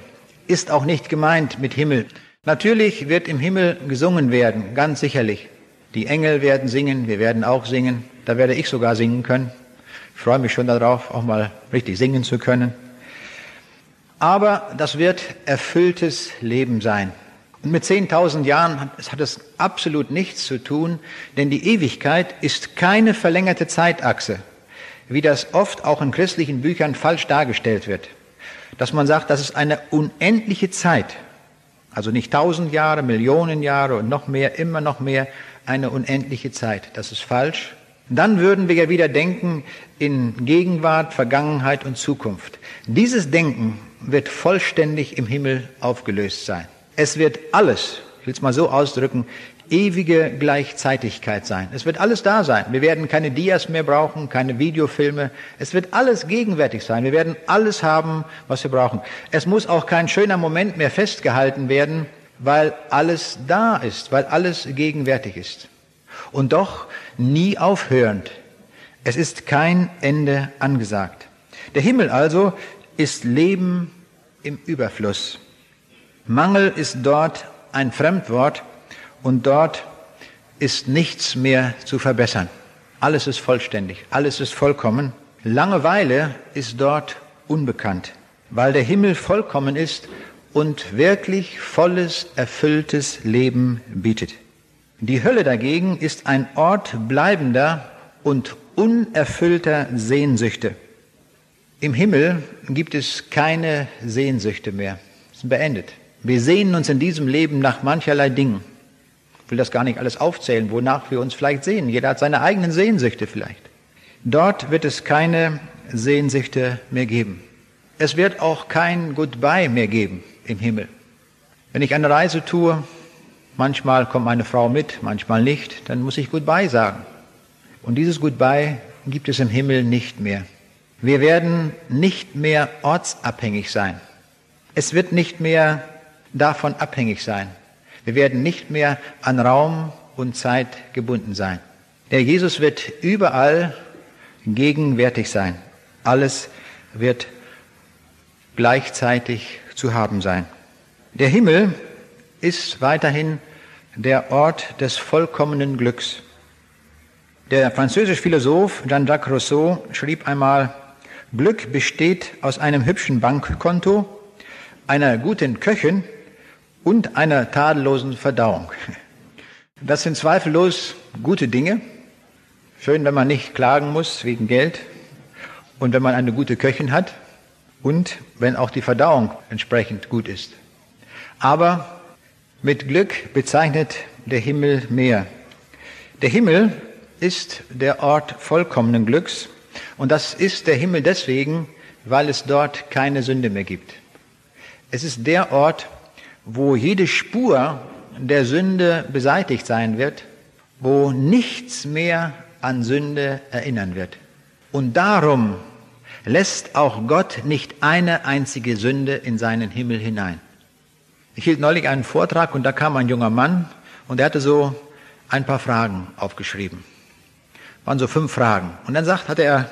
Speaker 1: Ist auch nicht gemeint mit Himmel. Natürlich wird im Himmel gesungen werden, ganz sicherlich. Die Engel werden singen, wir werden auch singen. Da werde ich sogar singen können. Ich freue mich schon darauf, auch mal richtig singen zu können. Aber das wird erfülltes Leben sein. Und mit 10.000 Jahren hat es absolut nichts zu tun, denn die Ewigkeit ist keine verlängerte Zeitachse, wie das oft auch in christlichen Büchern falsch dargestellt wird. Dass man sagt, das ist eine unendliche Zeit, also nicht tausend Jahre, Millionen Jahre und noch mehr, immer noch mehr, eine unendliche Zeit. Das ist falsch. Dann würden wir ja wieder denken in Gegenwart, Vergangenheit und Zukunft. Dieses Denken wird vollständig im Himmel aufgelöst sein. Es wird alles, ich will es mal so ausdrücken, ewige Gleichzeitigkeit sein. Es wird alles da sein. Wir werden keine Dias mehr brauchen, keine Videofilme. Es wird alles gegenwärtig sein. Wir werden alles haben, was wir brauchen. Es muss auch kein schöner Moment mehr festgehalten werden, weil alles da ist, weil alles gegenwärtig ist. Und doch nie aufhörend. Es ist kein Ende angesagt. Der Himmel also ist Leben im Überfluss. Mangel ist dort ein Fremdwort und dort ist nichts mehr zu verbessern. Alles ist vollständig, alles ist vollkommen. Langeweile ist dort unbekannt, weil der Himmel vollkommen ist und wirklich volles, erfülltes Leben bietet. Die Hölle dagegen ist ein Ort bleibender und unerfüllter Sehnsüchte. Im Himmel gibt es keine Sehnsüchte mehr. Es ist beendet. Wir sehnen uns in diesem Leben nach mancherlei Dingen. Ich will das gar nicht alles aufzählen, wonach wir uns vielleicht sehen. Jeder hat seine eigenen Sehnsüchte vielleicht. Dort wird es keine Sehnsüchte mehr geben. Es wird auch kein Goodbye mehr geben im Himmel. Wenn ich eine Reise tue, manchmal kommt meine Frau mit, manchmal nicht, dann muss ich Goodbye sagen. Und dieses Goodbye gibt es im Himmel nicht mehr. Wir werden nicht mehr ortsabhängig sein. Es wird nicht mehr davon abhängig sein. Wir werden nicht mehr an Raum und Zeit gebunden sein. Der Jesus wird überall gegenwärtig sein. Alles wird gleichzeitig zu haben sein. Der Himmel ist weiterhin der Ort des vollkommenen Glücks. Der französische Philosoph Jean-Jacques Rousseau schrieb einmal, Glück besteht aus einem hübschen Bankkonto, einer guten Köchin und einer tadellosen Verdauung. Das sind zweifellos gute Dinge. Schön, wenn man nicht klagen muss wegen Geld und wenn man eine gute Köchin hat und wenn auch die Verdauung entsprechend gut ist. Aber mit Glück bezeichnet der Himmel mehr. Der Himmel ist der Ort vollkommenen Glücks und das ist der Himmel deswegen, weil es dort keine Sünde mehr gibt. Es ist der Ort, wo jede Spur der Sünde beseitigt sein wird, wo nichts mehr an Sünde erinnern wird. Und darum lässt auch Gott nicht eine einzige Sünde in seinen Himmel hinein. Ich hielt neulich einen Vortrag und da kam ein junger Mann Und er hatte so ein paar Fragen aufgeschrieben. Waren so fünf Fragen. Und dann sagt, hatte er,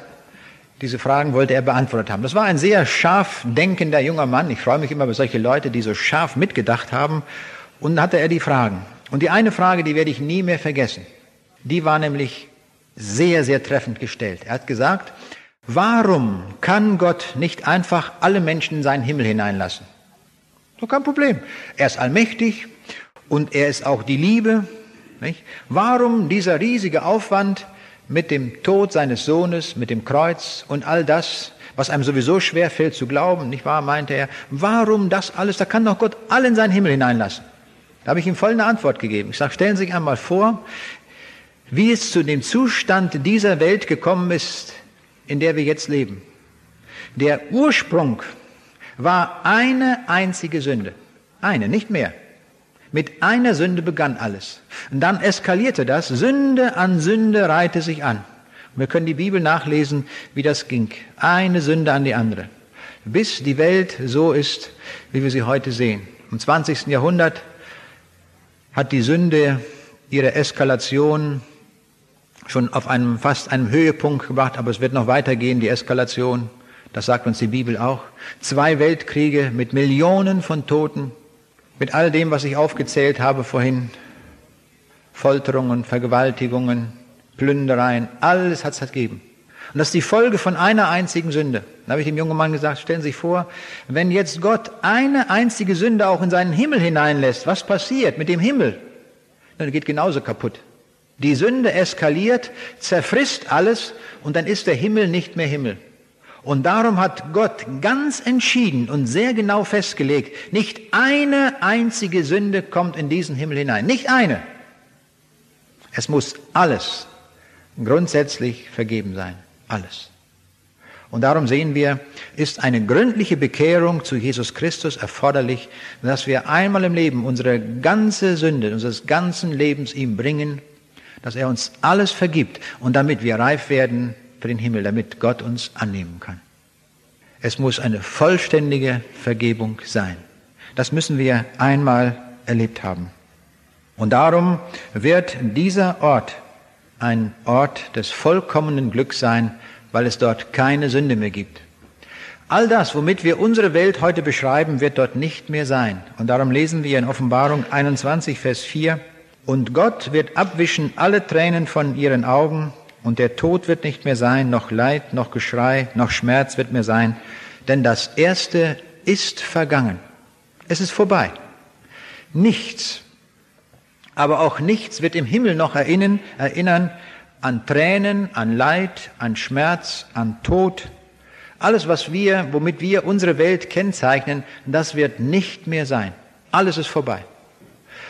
Speaker 1: diese Fragen wollte er beantwortet haben. Das war ein sehr scharf denkender junger Mann. Ich freue mich immer über solche Leute, die so scharf mitgedacht haben. Und dann hatte er die Fragen. Und die eine Frage, die werde ich nie mehr vergessen. Die war nämlich sehr, sehr treffend gestellt. Er hat gesagt, warum kann Gott nicht einfach alle Menschen in seinen Himmel hineinlassen? So kein Problem. Er ist allmächtig und er ist auch die Liebe. Nicht? Warum dieser riesige Aufwand mit dem Tod seines Sohnes, mit dem Kreuz und all das, was einem sowieso schwer fällt zu glauben, nicht wahr, meinte er. Warum das alles? Da kann doch Gott alle in seinen Himmel hineinlassen. Da habe ich ihm voll eine Antwort gegeben. Ich sage, stellen Sie sich einmal vor, wie es zu dem Zustand dieser Welt gekommen ist, in der wir jetzt leben. Der Ursprung war eine einzige Sünde. Eine, nicht mehr. Mit einer Sünde begann alles. Und dann eskalierte das. Sünde an Sünde reihte sich an. Und wir können die Bibel nachlesen, wie das ging. Eine Sünde an die andere. Bis die Welt so ist, wie wir sie heute sehen. Im 20. Jahrhundert hat die Sünde ihre Eskalation schon auf einem fast einem Höhepunkt gebracht, aber es wird noch weitergehen, die Eskalation. Das sagt uns die Bibel auch. Zwei Weltkriege mit Millionen von Toten, mit all dem, was ich aufgezählt habe vorhin. Folterungen, Vergewaltigungen, Plündereien, alles hat es gegeben. Und das ist die Folge von einer einzigen Sünde. Da habe ich dem jungen Mann gesagt, stellen Sie sich vor, wenn jetzt Gott eine einzige Sünde auch in seinen Himmel hineinlässt, was passiert mit dem Himmel? Dann geht genauso kaputt. Die Sünde eskaliert, zerfrisst alles und dann ist der Himmel nicht mehr Himmel. Und darum hat Gott ganz entschieden und sehr genau festgelegt, nicht eine einzige Sünde kommt in diesen Himmel hinein. Nicht eine. Es muss alles grundsätzlich vergeben sein. Alles. Und darum sehen wir, ist eine gründliche Bekehrung zu Jesus Christus erforderlich, dass wir einmal im Leben unsere ganze Sünde, unseres ganzen Lebens ihm bringen, dass er uns alles vergibt und damit wir reif werden für den Himmel, damit Gott uns annehmen kann. Es muss eine vollständige Vergebung sein. Das müssen wir einmal erlebt haben. Und darum wird dieser Ort ein Ort des vollkommenen Glücks sein, weil es dort keine Sünde mehr gibt. All das, womit wir unsere Welt heute beschreiben, wird dort nicht mehr sein. Und darum lesen wir in Offenbarung 21, Vers 4, und Gott wird abwischen alle Tränen von ihren Augen und der Tod wird nicht mehr sein, noch Leid, noch Geschrei, noch Schmerz wird mehr sein, denn das Erste ist vergangen. Es ist vorbei. Nichts, aber auch nichts wird im Himmel noch erinnern, erinnern an Tränen, an Leid, an Schmerz, an Tod. Alles, was wir, womit wir unsere Welt kennzeichnen, das wird nicht mehr sein. Alles ist vorbei.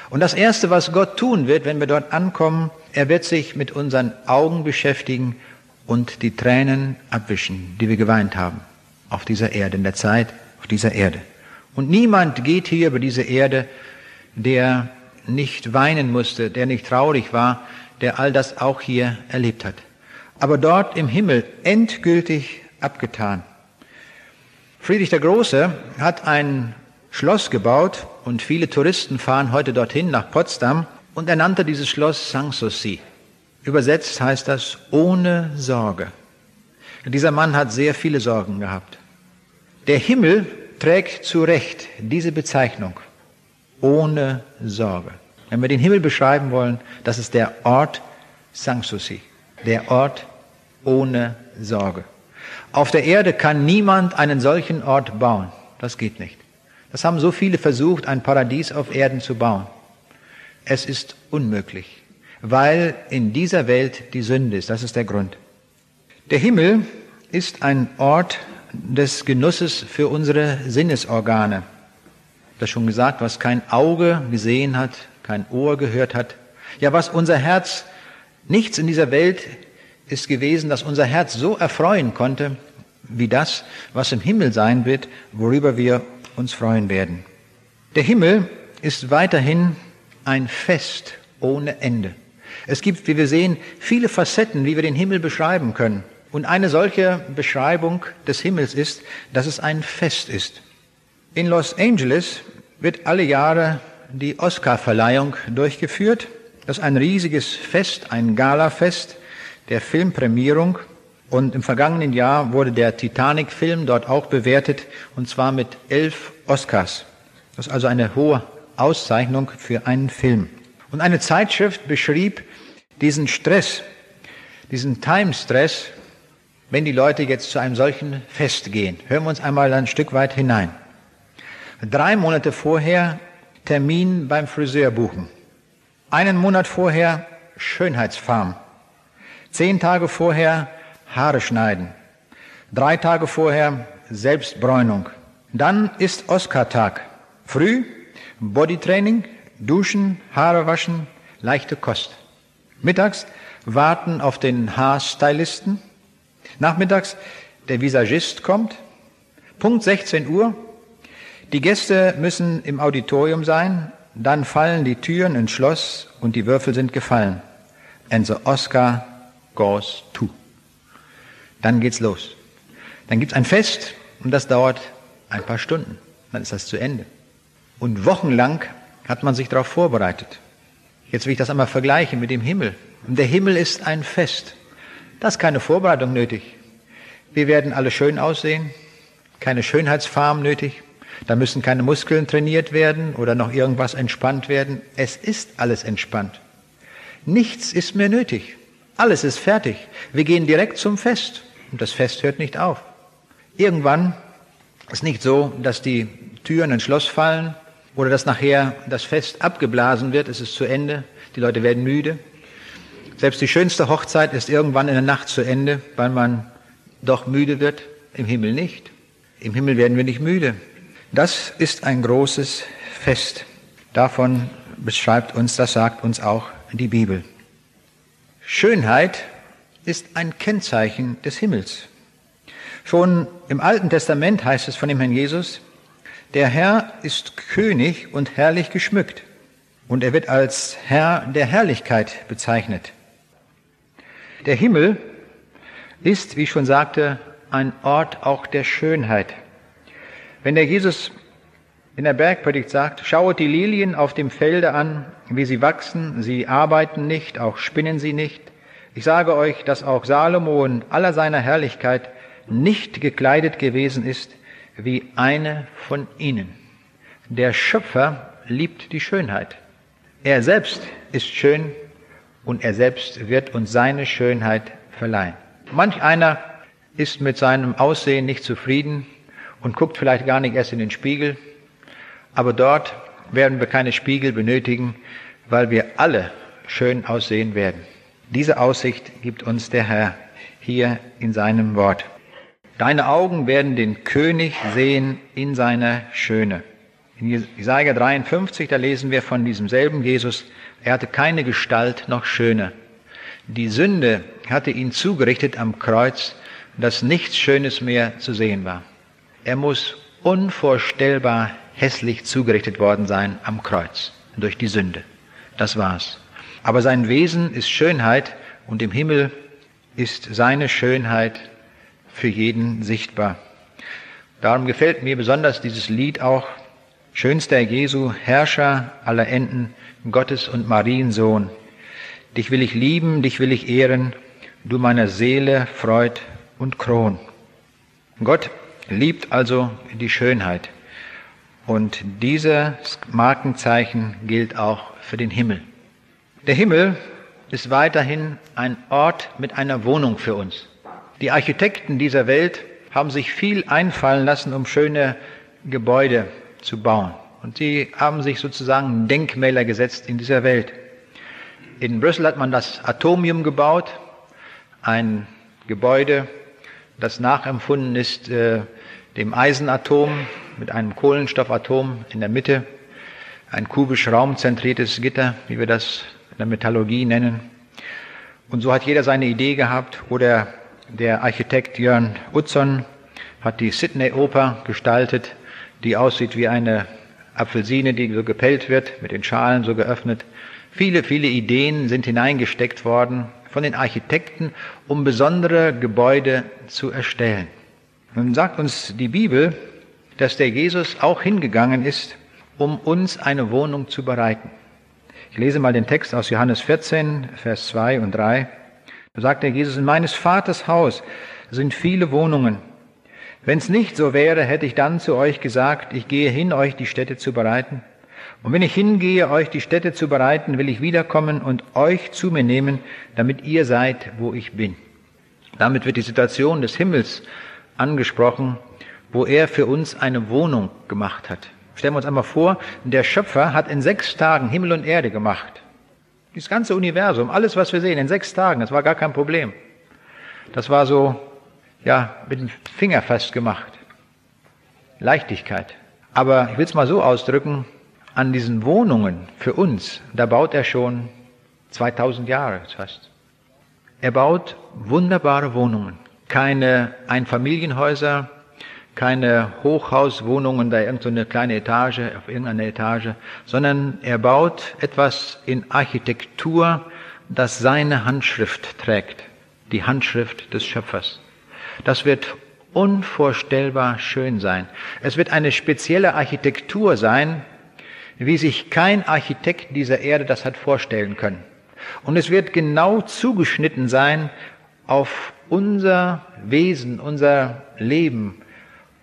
Speaker 1: Und das Erste, was Gott tun wird, wenn wir dort ankommen, er wird sich mit unseren Augen beschäftigen und die Tränen abwischen, die wir geweint haben auf dieser Erde, in der Zeit auf dieser Erde. Und niemand geht hier über diese Erde, der nicht weinen musste, der nicht traurig war, der all das auch hier erlebt hat. Aber dort im Himmel endgültig abgetan. Friedrich der Große hat ein Schloss gebaut und viele Touristen fahren heute dorthin nach Potsdam und er nannte dieses Schloss Sanssouci. Übersetzt heißt das ohne Sorge. Dieser Mann hat sehr viele Sorgen gehabt. Der Himmel trägt zu Recht diese Bezeichnung ohne Sorge. Wenn wir den Himmel beschreiben wollen, das ist der Ort Sanssouci, der Ort ohne Sorge. Auf der Erde kann niemand einen solchen Ort bauen. Das geht nicht. Das haben so viele versucht, ein Paradies auf Erden zu bauen. Es ist unmöglich, weil in dieser Welt die Sünde ist. Das ist der Grund. Der Himmel ist ein Ort des Genusses für unsere Sinnesorgane. Das schon gesagt, was kein Auge gesehen hat, kein Ohr gehört hat. Ja, was unser Herz, nichts in dieser Welt ist gewesen, dass unser Herz so erfreuen konnte, wie das, was im Himmel sein wird, worüber wir uns freuen werden. Der Himmel ist weiterhin ein Fest ohne Ende. Es gibt, wie wir sehen, viele Facetten, wie wir den Himmel beschreiben können. Und eine solche Beschreibung des Himmels ist, dass es ein Fest ist. In Los Angeles wird alle Jahre die Oscarverleihung durchgeführt. Das ist ein riesiges Fest, ein Galafest der Filmprämierung. Und im vergangenen Jahr wurde der Titanic-Film dort auch bewertet, und zwar mit elf Oscars. Das ist also eine hohe Auszeichnung für einen Film. Und eine Zeitschrift beschrieb diesen Stress, diesen Time-Stress, wenn die Leute jetzt zu einem solchen Fest gehen. Hören wir uns einmal ein Stück weit hinein. Drei Monate vorher Termin beim Friseur buchen. Einen Monat vorher Schönheitsfarm. Zehn Tage vorher Haare schneiden. Drei Tage vorher Selbstbräunung. Dann ist Oscar-Tag. Früh Bodytraining, Duschen, Haare waschen, leichte Kost. Mittags warten auf den Haarstylisten. Nachmittags der Visagist kommt. Punkt 16 Uhr. Die Gäste müssen im Auditorium sein. Dann fallen die Türen ins Schloss und die Würfel sind gefallen. And the Oscar goes to. Dann geht's los. Dann gibt's ein Fest und das dauert ein paar Stunden. Dann ist das zu Ende. Und wochenlang hat man sich darauf vorbereitet. Jetzt will ich das einmal vergleichen mit dem Himmel. Und der Himmel ist ein Fest. Da ist keine Vorbereitung nötig. Wir werden alle schön aussehen, keine Schönheitsfarm nötig. Da müssen keine Muskeln trainiert werden oder noch irgendwas entspannt werden. Es ist alles entspannt. Nichts ist mehr nötig. Alles ist fertig. Wir gehen direkt zum Fest. Und das Fest hört nicht auf. Irgendwann ist nicht so, dass die Türen ins Schloss fallen oder dass nachher das Fest abgeblasen wird, es ist zu Ende, die Leute werden müde. Selbst die schönste Hochzeit ist irgendwann in der Nacht zu Ende, weil man doch müde wird, im Himmel nicht. Im Himmel werden wir nicht müde. Das ist ein großes Fest. Davon beschreibt uns, das sagt uns auch die Bibel. Schönheit ist ein Kennzeichen des Himmels. Schon im Alten Testament heißt es von dem Herrn Jesus, der Herr ist König und herrlich geschmückt und er wird als Herr der Herrlichkeit bezeichnet. Der Himmel ist, wie ich schon sagte, ein Ort auch der Schönheit. Wenn der Jesus in der Bergpredigt sagt, schauet die Lilien auf dem Felde an, wie sie wachsen, sie arbeiten nicht, auch spinnen sie nicht. Ich sage euch, dass auch Salomo in aller seiner Herrlichkeit nicht gekleidet gewesen ist wie eine von ihnen. Der Schöpfer liebt die Schönheit. Er selbst ist schön und er selbst wird uns seine Schönheit verleihen. Manch einer ist mit seinem Aussehen nicht zufrieden und guckt vielleicht gar nicht erst in den Spiegel, aber dort werden wir keine Spiegel benötigen, weil wir alle schön aussehen werden. Diese Aussicht gibt uns der Herr hier in seinem Wort. Deine Augen werden den König sehen in seiner Schöne. In Jesaja 53, da lesen wir von diesem selben Jesus, er hatte keine Gestalt noch Schöne. Die Sünde hatte ihn zugerichtet am Kreuz, dass nichts Schönes mehr zu sehen war. Er muss unvorstellbar hässlich zugerichtet worden sein am Kreuz durch die Sünde. Das war's. Aber sein Wesen ist Schönheit und im Himmel ist seine Schönheit für jeden sichtbar. Darum gefällt mir besonders dieses Lied auch. Schönster Jesu, Herrscher aller Enden, Gottes und Mariensohn. Dich will ich lieben, dich will ich ehren, du meiner Seele Freud und Kron. Gott liebt also die Schönheit. Und dieses Markenzeichen gilt auch für den Himmel. Der Himmel ist weiterhin ein Ort mit einer Wohnung für uns. Die Architekten dieser Welt haben sich viel einfallen lassen, um schöne Gebäude zu bauen. Und sie haben sich sozusagen Denkmäler gesetzt in dieser Welt. In Brüssel hat man das Atomium gebaut, ein Gebäude, das nachempfunden ist äh, dem Eisenatom mit einem Kohlenstoffatom in der Mitte, ein kubisch raumzentriertes Gitter, wie wir das in der Metallurgie nennen. Und so hat jeder seine Idee gehabt oder der Architekt Jörn Utzon hat die Sydney Oper gestaltet, die aussieht wie eine Apfelsine, die so gepellt wird, mit den Schalen so geöffnet. Viele, viele Ideen sind hineingesteckt worden von den Architekten, um besondere Gebäude zu erstellen. Nun sagt uns die Bibel, dass der Jesus auch hingegangen ist, um uns eine Wohnung zu bereiten. Ich lese mal den Text aus Johannes 14, Vers 2 und 3. Da sagt der Jesus, in meines Vaters Haus sind viele Wohnungen. Wenn es nicht so wäre, hätte ich dann zu euch gesagt, ich gehe hin, euch die Städte zu bereiten. Und wenn ich hingehe, euch die Städte zu bereiten, will ich wiederkommen und euch zu mir nehmen, damit ihr seid, wo ich bin. Damit wird die Situation des Himmels angesprochen, wo er für uns eine Wohnung gemacht hat. Stellen wir uns einmal vor, der Schöpfer hat in sechs Tagen Himmel und Erde gemacht. Dieses ganze Universum, alles, was wir sehen, in sechs Tagen, das war gar kein Problem. Das war so ja, mit dem Finger festgemacht. Leichtigkeit. Aber ich will es mal so ausdrücken, an diesen Wohnungen für uns, da baut er schon 2000 Jahre fast. Er baut wunderbare Wohnungen. Keine Einfamilienhäuser, keine Hochhauswohnungen, da irgendeine kleine Etage, auf irgendeiner Etage, sondern er baut etwas in Architektur, das seine Handschrift trägt. Die Handschrift des Schöpfers. Das wird unvorstellbar schön sein. Es wird eine spezielle Architektur sein, wie sich kein Architekt dieser Erde das hat vorstellen können. Und es wird genau zugeschnitten sein auf unser Wesen, unser Leben,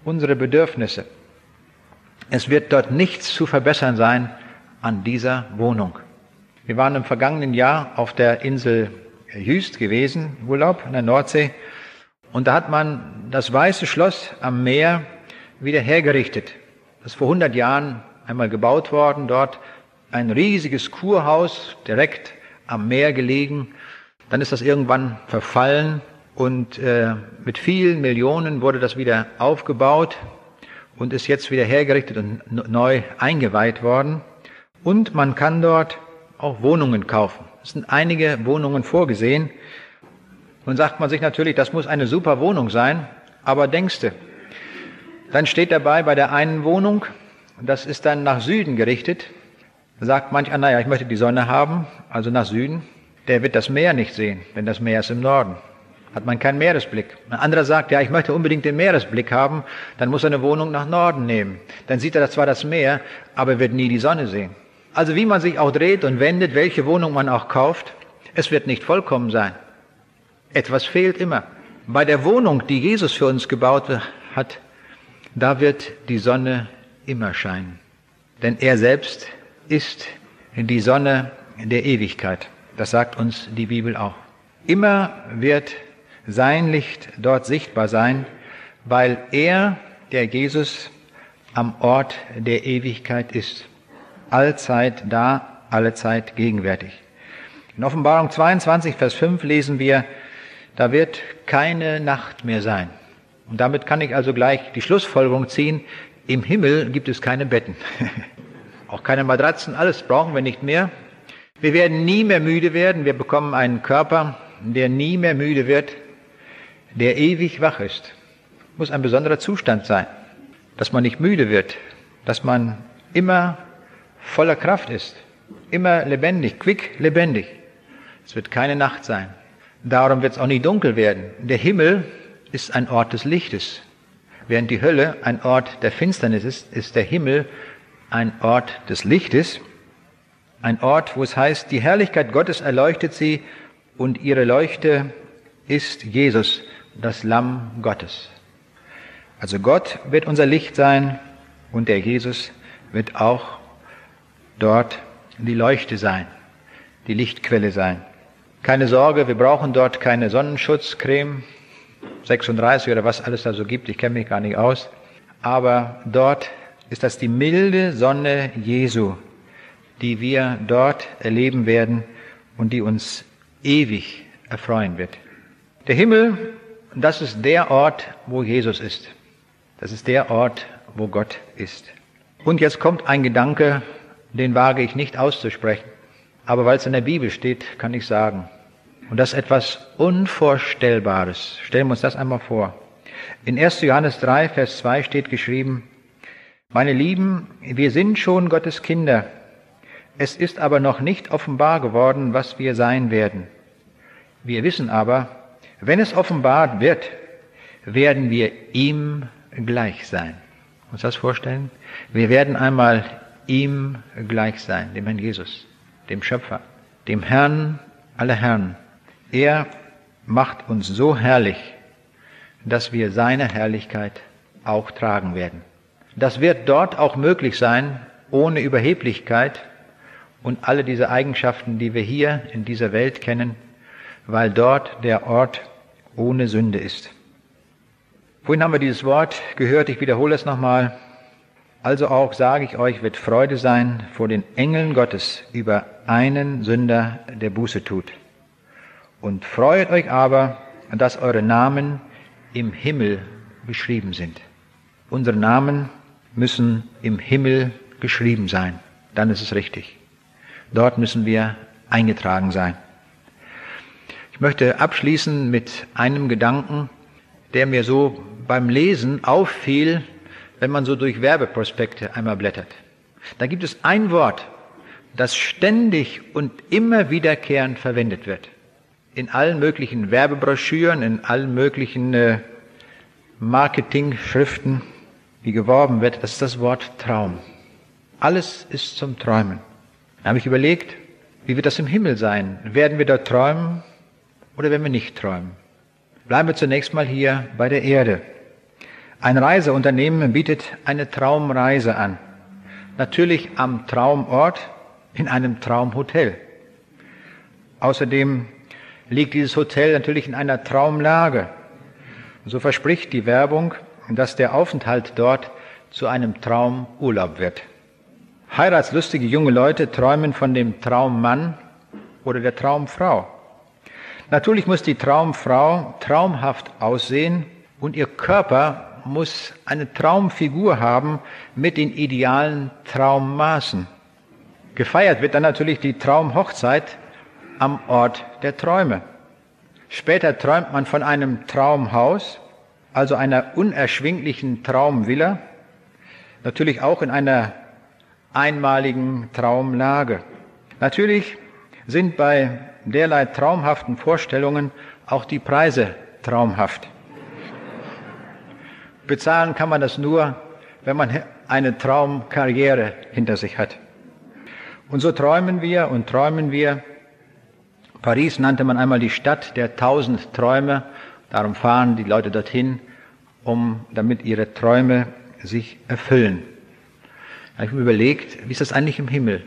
Speaker 1: unsere Bedürfnisse. Es wird dort nichts zu verbessern sein an dieser Wohnung. Wir waren im vergangenen Jahr auf der Insel Jüst gewesen, Urlaub an der Nordsee, und da hat man das Weiße Schloss am Meer wieder hergerichtet. Das ist vor 100 Jahren einmal gebaut worden, dort ein riesiges Kurhaus direkt am Meer gelegen. Dann ist das irgendwann verfallen und äh, mit vielen Millionen wurde das wieder aufgebaut und ist jetzt wieder hergerichtet und neu eingeweiht worden. Und man kann dort auch Wohnungen kaufen. Es sind einige Wohnungen vorgesehen. Nun sagt man sich natürlich, das muss eine super Wohnung sein, aber denkste, dann steht dabei bei der einen Wohnung, das ist dann nach Süden gerichtet, sagt manch einer, ja, ich möchte die Sonne haben, also nach Süden, der wird das Meer nicht sehen, denn das Meer ist im Norden. Hat man keinen Meeresblick. Ein anderer sagt, ja, ich möchte unbedingt den Meeresblick haben, dann muss er eine Wohnung nach Norden nehmen. Dann sieht er zwar das Meer, aber er wird nie die Sonne sehen. Also wie man sich auch dreht und wendet, welche Wohnung man auch kauft, es wird nicht vollkommen sein. Etwas fehlt immer. Bei der Wohnung, die Jesus für uns gebaut hat, da wird die Sonne immer scheinen. Denn er selbst ist die Sonne der Ewigkeit. Das sagt uns die Bibel auch. Immer wird sein Licht dort sichtbar sein, weil er, der Jesus, am Ort der Ewigkeit ist. Allzeit da, allezeit gegenwärtig. In Offenbarung 22, Vers 5 lesen wir, da wird keine Nacht mehr sein. Und damit kann ich also gleich die Schlussfolgerung ziehen, im Himmel gibt es keine Betten, auch keine Matratzen, alles brauchen wir nicht mehr. Wir werden nie mehr müde werden, wir bekommen einen Körper, der nie mehr müde wird, der ewig wach ist. Muss ein besonderer Zustand sein, dass man nicht müde wird, dass man immer voller Kraft ist, immer lebendig, quick lebendig. Es wird keine Nacht sein. Darum wird es auch nicht dunkel werden. Der Himmel ist ein Ort des Lichtes. Während die Hölle ein Ort der Finsternis ist, ist der Himmel ein Ort des Lichtes. Ein Ort, wo es heißt, die Herrlichkeit Gottes erleuchtet sie und ihre Leuchte ist Jesus, das Lamm Gottes. Also Gott wird unser Licht sein und der Jesus wird auch dort die Leuchte sein, die Lichtquelle sein. Keine Sorge, wir brauchen dort keine Sonnenschutzcreme, 36 oder was alles da so gibt, ich kenne mich gar nicht aus. Aber dort ist das die milde Sonne Jesu, die wir dort erleben werden und die uns ewig erfreuen wird. Der Himmel, das ist der Ort, wo Jesus ist. Das ist der Ort, wo Gott ist. Und jetzt kommt ein Gedanke, den wage ich nicht auszusprechen. Aber weil es in der Bibel steht, kann ich sagen. Und das ist etwas Unvorstellbares. Stellen wir uns das einmal vor. In 1. Johannes 3, Vers 2 steht geschrieben, meine Lieben, wir sind schon Gottes Kinder. Es ist aber noch nicht offenbar geworden, was wir sein werden. Wir wissen aber, wenn es offenbart wird, werden wir ihm gleich sein. Muss das vorstellen? Wir werden einmal ihm gleich sein, dem Herrn Jesus, dem Schöpfer, dem Herrn aller Herren. Er macht uns so herrlich, dass wir seine Herrlichkeit auch tragen werden. Das wird dort auch möglich sein, ohne Überheblichkeit und alle diese Eigenschaften, die wir hier in dieser Welt kennen, weil dort der Ort ohne Sünde ist. Vorhin haben wir dieses Wort gehört, ich wiederhole es nochmal. Also auch, sage ich euch, wird Freude sein vor den Engeln Gottes über einen Sünder, der Buße tut. Und freut euch aber, dass eure Namen im Himmel geschrieben sind. Unsere Namen müssen im Himmel geschrieben sein. Dann ist es richtig. Dort müssen wir eingetragen sein. Ich möchte abschließen mit einem Gedanken, der mir so beim Lesen auffiel, wenn man so durch Werbeprospekte einmal blättert. Da gibt es ein Wort, das ständig und immer wiederkehrend verwendet wird. In allen möglichen Werbebroschüren, in allen möglichen äh, Marketing-Schriften, wie geworben wird, das ist das Wort Traum. Alles ist zum Träumen. Da habe ich überlegt, wie wird das im Himmel sein? Werden wir dort träumen oder werden wir nicht träumen? Bleiben wir zunächst mal hier bei der Erde. Ein Reiseunternehmen bietet eine Traumreise an. Natürlich am Traumort in einem Traumhotel. Außerdem liegt dieses Hotel natürlich in einer Traumlage. So verspricht die Werbung, dass der Aufenthalt dort zu einem Traumurlaub wird. Heiratslustige junge Leute träumen von dem Traummann oder der Traumfrau. Natürlich muss die Traumfrau traumhaft aussehen und ihr Körper muss eine Traumfigur haben mit den idealen Traummaßen. Gefeiert wird dann natürlich die Traumhochzeit am Ort der Träume. Später träumt man von einem Traumhaus, also einer unerschwinglichen Traumvilla, natürlich auch in einer einmaligen Traumlage. Natürlich sind bei derlei traumhaften Vorstellungen auch die Preise traumhaft. Bezahlen kann man das nur, wenn man eine Traumkarriere hinter sich hat. Und so träumen wir und träumen wir. Paris nannte man einmal die Stadt der tausend Träume. Darum fahren die Leute dorthin, um, damit ihre Träume sich erfüllen. Da habe ich mir überlegt, wie ist das eigentlich im Himmel?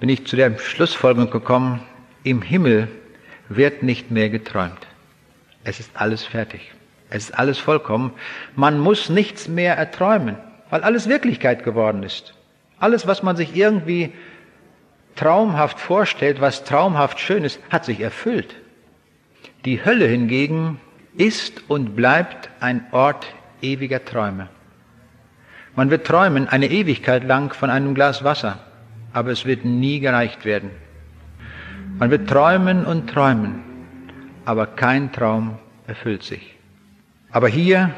Speaker 1: Bin ich zu der Schlussfolgerung gekommen, im Himmel wird nicht mehr geträumt. Es ist alles fertig. Es ist alles vollkommen. Man muss nichts mehr erträumen, weil alles Wirklichkeit geworden ist. Alles, was man sich irgendwie traumhaft vorstellt, was traumhaft schön ist, hat sich erfüllt. Die Hölle hingegen ist und bleibt ein Ort ewiger Träume. Man wird träumen eine Ewigkeit lang von einem Glas Wasser, aber es wird nie gereicht werden. Man wird träumen und träumen, aber kein Traum erfüllt sich. Aber hier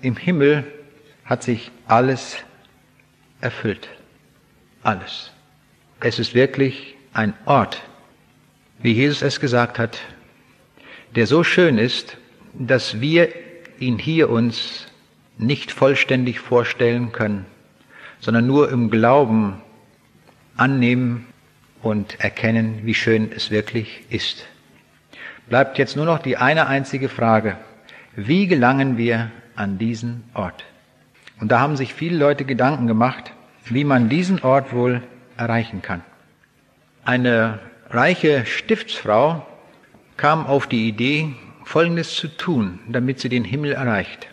Speaker 1: im Himmel hat sich alles erfüllt. Alles. Es ist wirklich ein Ort, wie Jesus es gesagt hat, der so schön ist, dass wir ihn hier uns nicht vollständig vorstellen können, sondern nur im Glauben annehmen und erkennen, wie schön es wirklich ist. Bleibt jetzt nur noch die eine einzige Frage. Wie gelangen wir an diesen Ort? Und da haben sich viele Leute Gedanken gemacht, wie man diesen Ort wohl erreichen kann. Eine reiche Stiftsfrau kam auf die Idee, Folgendes zu tun, damit sie den Himmel erreicht.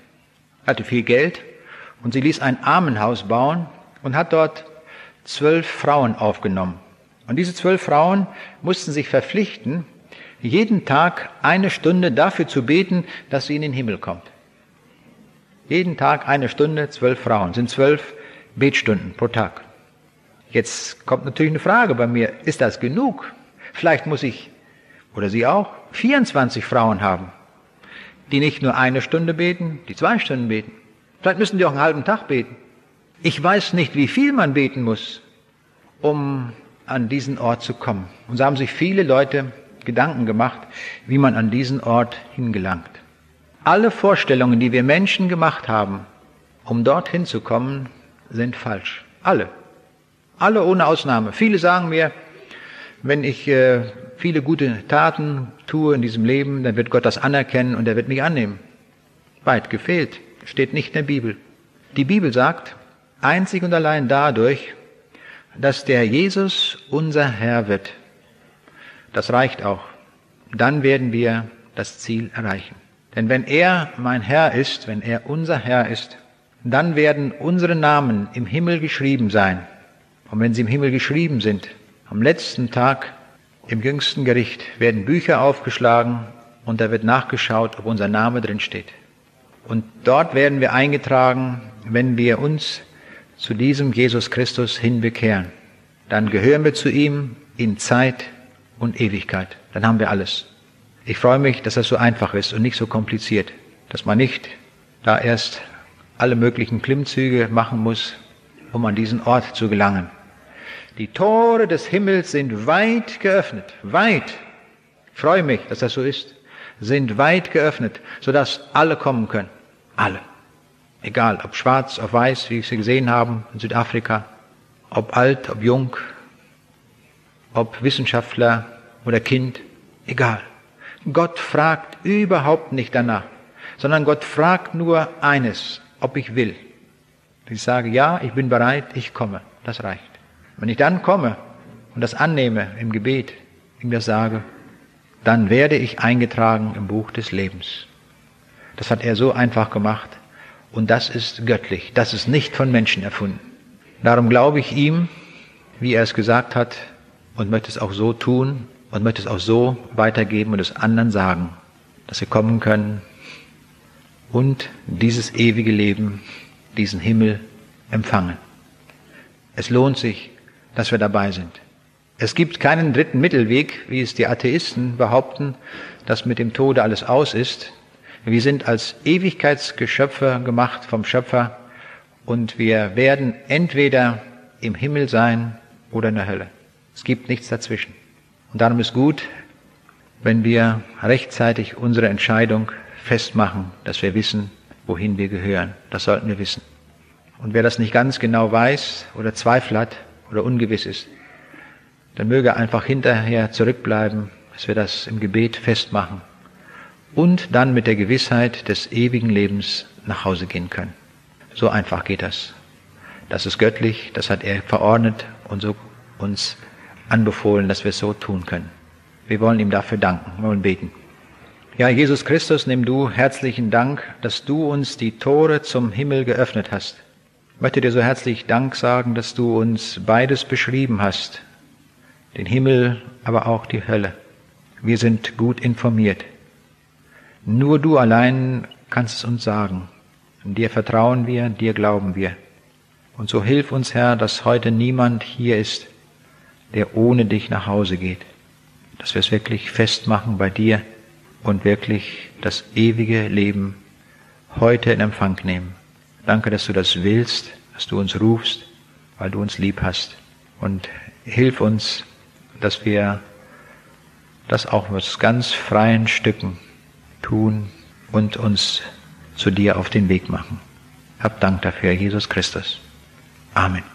Speaker 1: Hatte viel Geld und sie ließ ein Armenhaus bauen und hat dort zwölf Frauen aufgenommen. Und diese zwölf Frauen mussten sich verpflichten, jeden Tag eine Stunde dafür zu beten, dass sie in den Himmel kommt. Jeden Tag eine Stunde, zwölf Frauen, sind zwölf Betstunden pro Tag. Jetzt kommt natürlich eine Frage bei mir, ist das genug? Vielleicht muss ich, oder Sie auch, 24 Frauen haben, die nicht nur eine Stunde beten, die zwei Stunden beten. Vielleicht müssen die auch einen halben Tag beten. Ich weiß nicht, wie viel man beten muss, um an diesen Ort zu kommen. Und so haben sich viele Leute Gedanken gemacht, wie man an diesen Ort hingelangt. Alle Vorstellungen, die wir Menschen gemacht haben, um dorthin zu kommen, sind falsch. Alle. Alle ohne Ausnahme. Viele sagen mir, wenn ich äh, viele gute Taten tue in diesem Leben, dann wird Gott das anerkennen und er wird mich annehmen. Weit gefehlt. Steht nicht in der Bibel. Die Bibel sagt, einzig und allein dadurch, dass der Jesus unser Herr wird. Das reicht auch. Dann werden wir das Ziel erreichen. Denn wenn er mein Herr ist, wenn er unser Herr ist, dann werden unsere Namen im Himmel geschrieben sein. Und wenn sie im Himmel geschrieben sind, am letzten Tag im jüngsten Gericht werden Bücher aufgeschlagen und da wird nachgeschaut, ob unser Name drin steht. Und dort werden wir eingetragen, wenn wir uns zu diesem Jesus Christus hinbekehren. Dann gehören wir zu ihm in Zeit und Ewigkeit. Dann haben wir alles. Ich freue mich, dass das so einfach ist und nicht so kompliziert, dass man nicht da erst alle möglichen Klimmzüge machen muss, um an diesen Ort zu gelangen. Die Tore des Himmels sind weit geöffnet, weit. Ich freue mich, dass das so ist, sind weit geöffnet, sodass alle kommen können. Alle. Egal, ob schwarz, ob weiß, wie Sie gesehen haben in Südafrika, ob alt, ob jung, ob Wissenschaftler oder Kind, egal. Gott fragt überhaupt nicht danach, sondern Gott fragt nur eines, ob ich will. Ich sage, ja, ich bin bereit, ich komme. Das reicht. Wenn ich dann komme und das annehme im Gebet, ihm das sage, dann werde ich eingetragen im Buch des Lebens. Das hat er so einfach gemacht und das ist göttlich. Das ist nicht von Menschen erfunden. Darum glaube ich ihm, wie er es gesagt hat und möchte es auch so tun und möchte es auch so weitergeben und es anderen sagen, dass sie kommen können und dieses ewige Leben, diesen Himmel empfangen. Es lohnt sich, dass wir dabei sind. Es gibt keinen dritten Mittelweg, wie es die Atheisten behaupten, dass mit dem Tode alles aus ist. Wir sind als Ewigkeitsgeschöpfe gemacht vom Schöpfer und wir werden entweder im Himmel sein oder in der Hölle. Es gibt nichts dazwischen. Und darum ist gut, wenn wir rechtzeitig unsere Entscheidung festmachen, dass wir wissen, wohin wir gehören. Das sollten wir wissen. Und wer das nicht ganz genau weiß oder Zweifel hat oder ungewiss ist, dann möge einfach hinterher zurückbleiben, dass wir das im Gebet festmachen und dann mit der Gewissheit des ewigen Lebens nach Hause gehen können. So einfach geht das. Das ist göttlich, das hat er verordnet und so uns anbefohlen, dass wir es so tun können. Wir wollen ihm dafür danken, wir wollen beten. Ja, Jesus Christus, nimm du herzlichen Dank, dass du uns die Tore zum Himmel geöffnet hast. Ich möchte dir so herzlich Dank sagen, dass du uns beides beschrieben hast, den Himmel, aber auch die Hölle. Wir sind gut informiert. Nur du allein kannst es uns sagen. Dir vertrauen wir, dir glauben wir. Und so hilf uns, Herr, dass heute niemand hier ist, der ohne dich nach Hause geht. Dass wir es wirklich festmachen bei dir und wirklich das ewige Leben heute in Empfang nehmen. Danke, dass du das willst, dass du uns rufst, weil du uns lieb hast. Und hilf uns, dass wir das auch mit ganz freien Stücken tun und uns zu dir auf den Weg machen. Hab Dank dafür, Jesus Christus. Amen.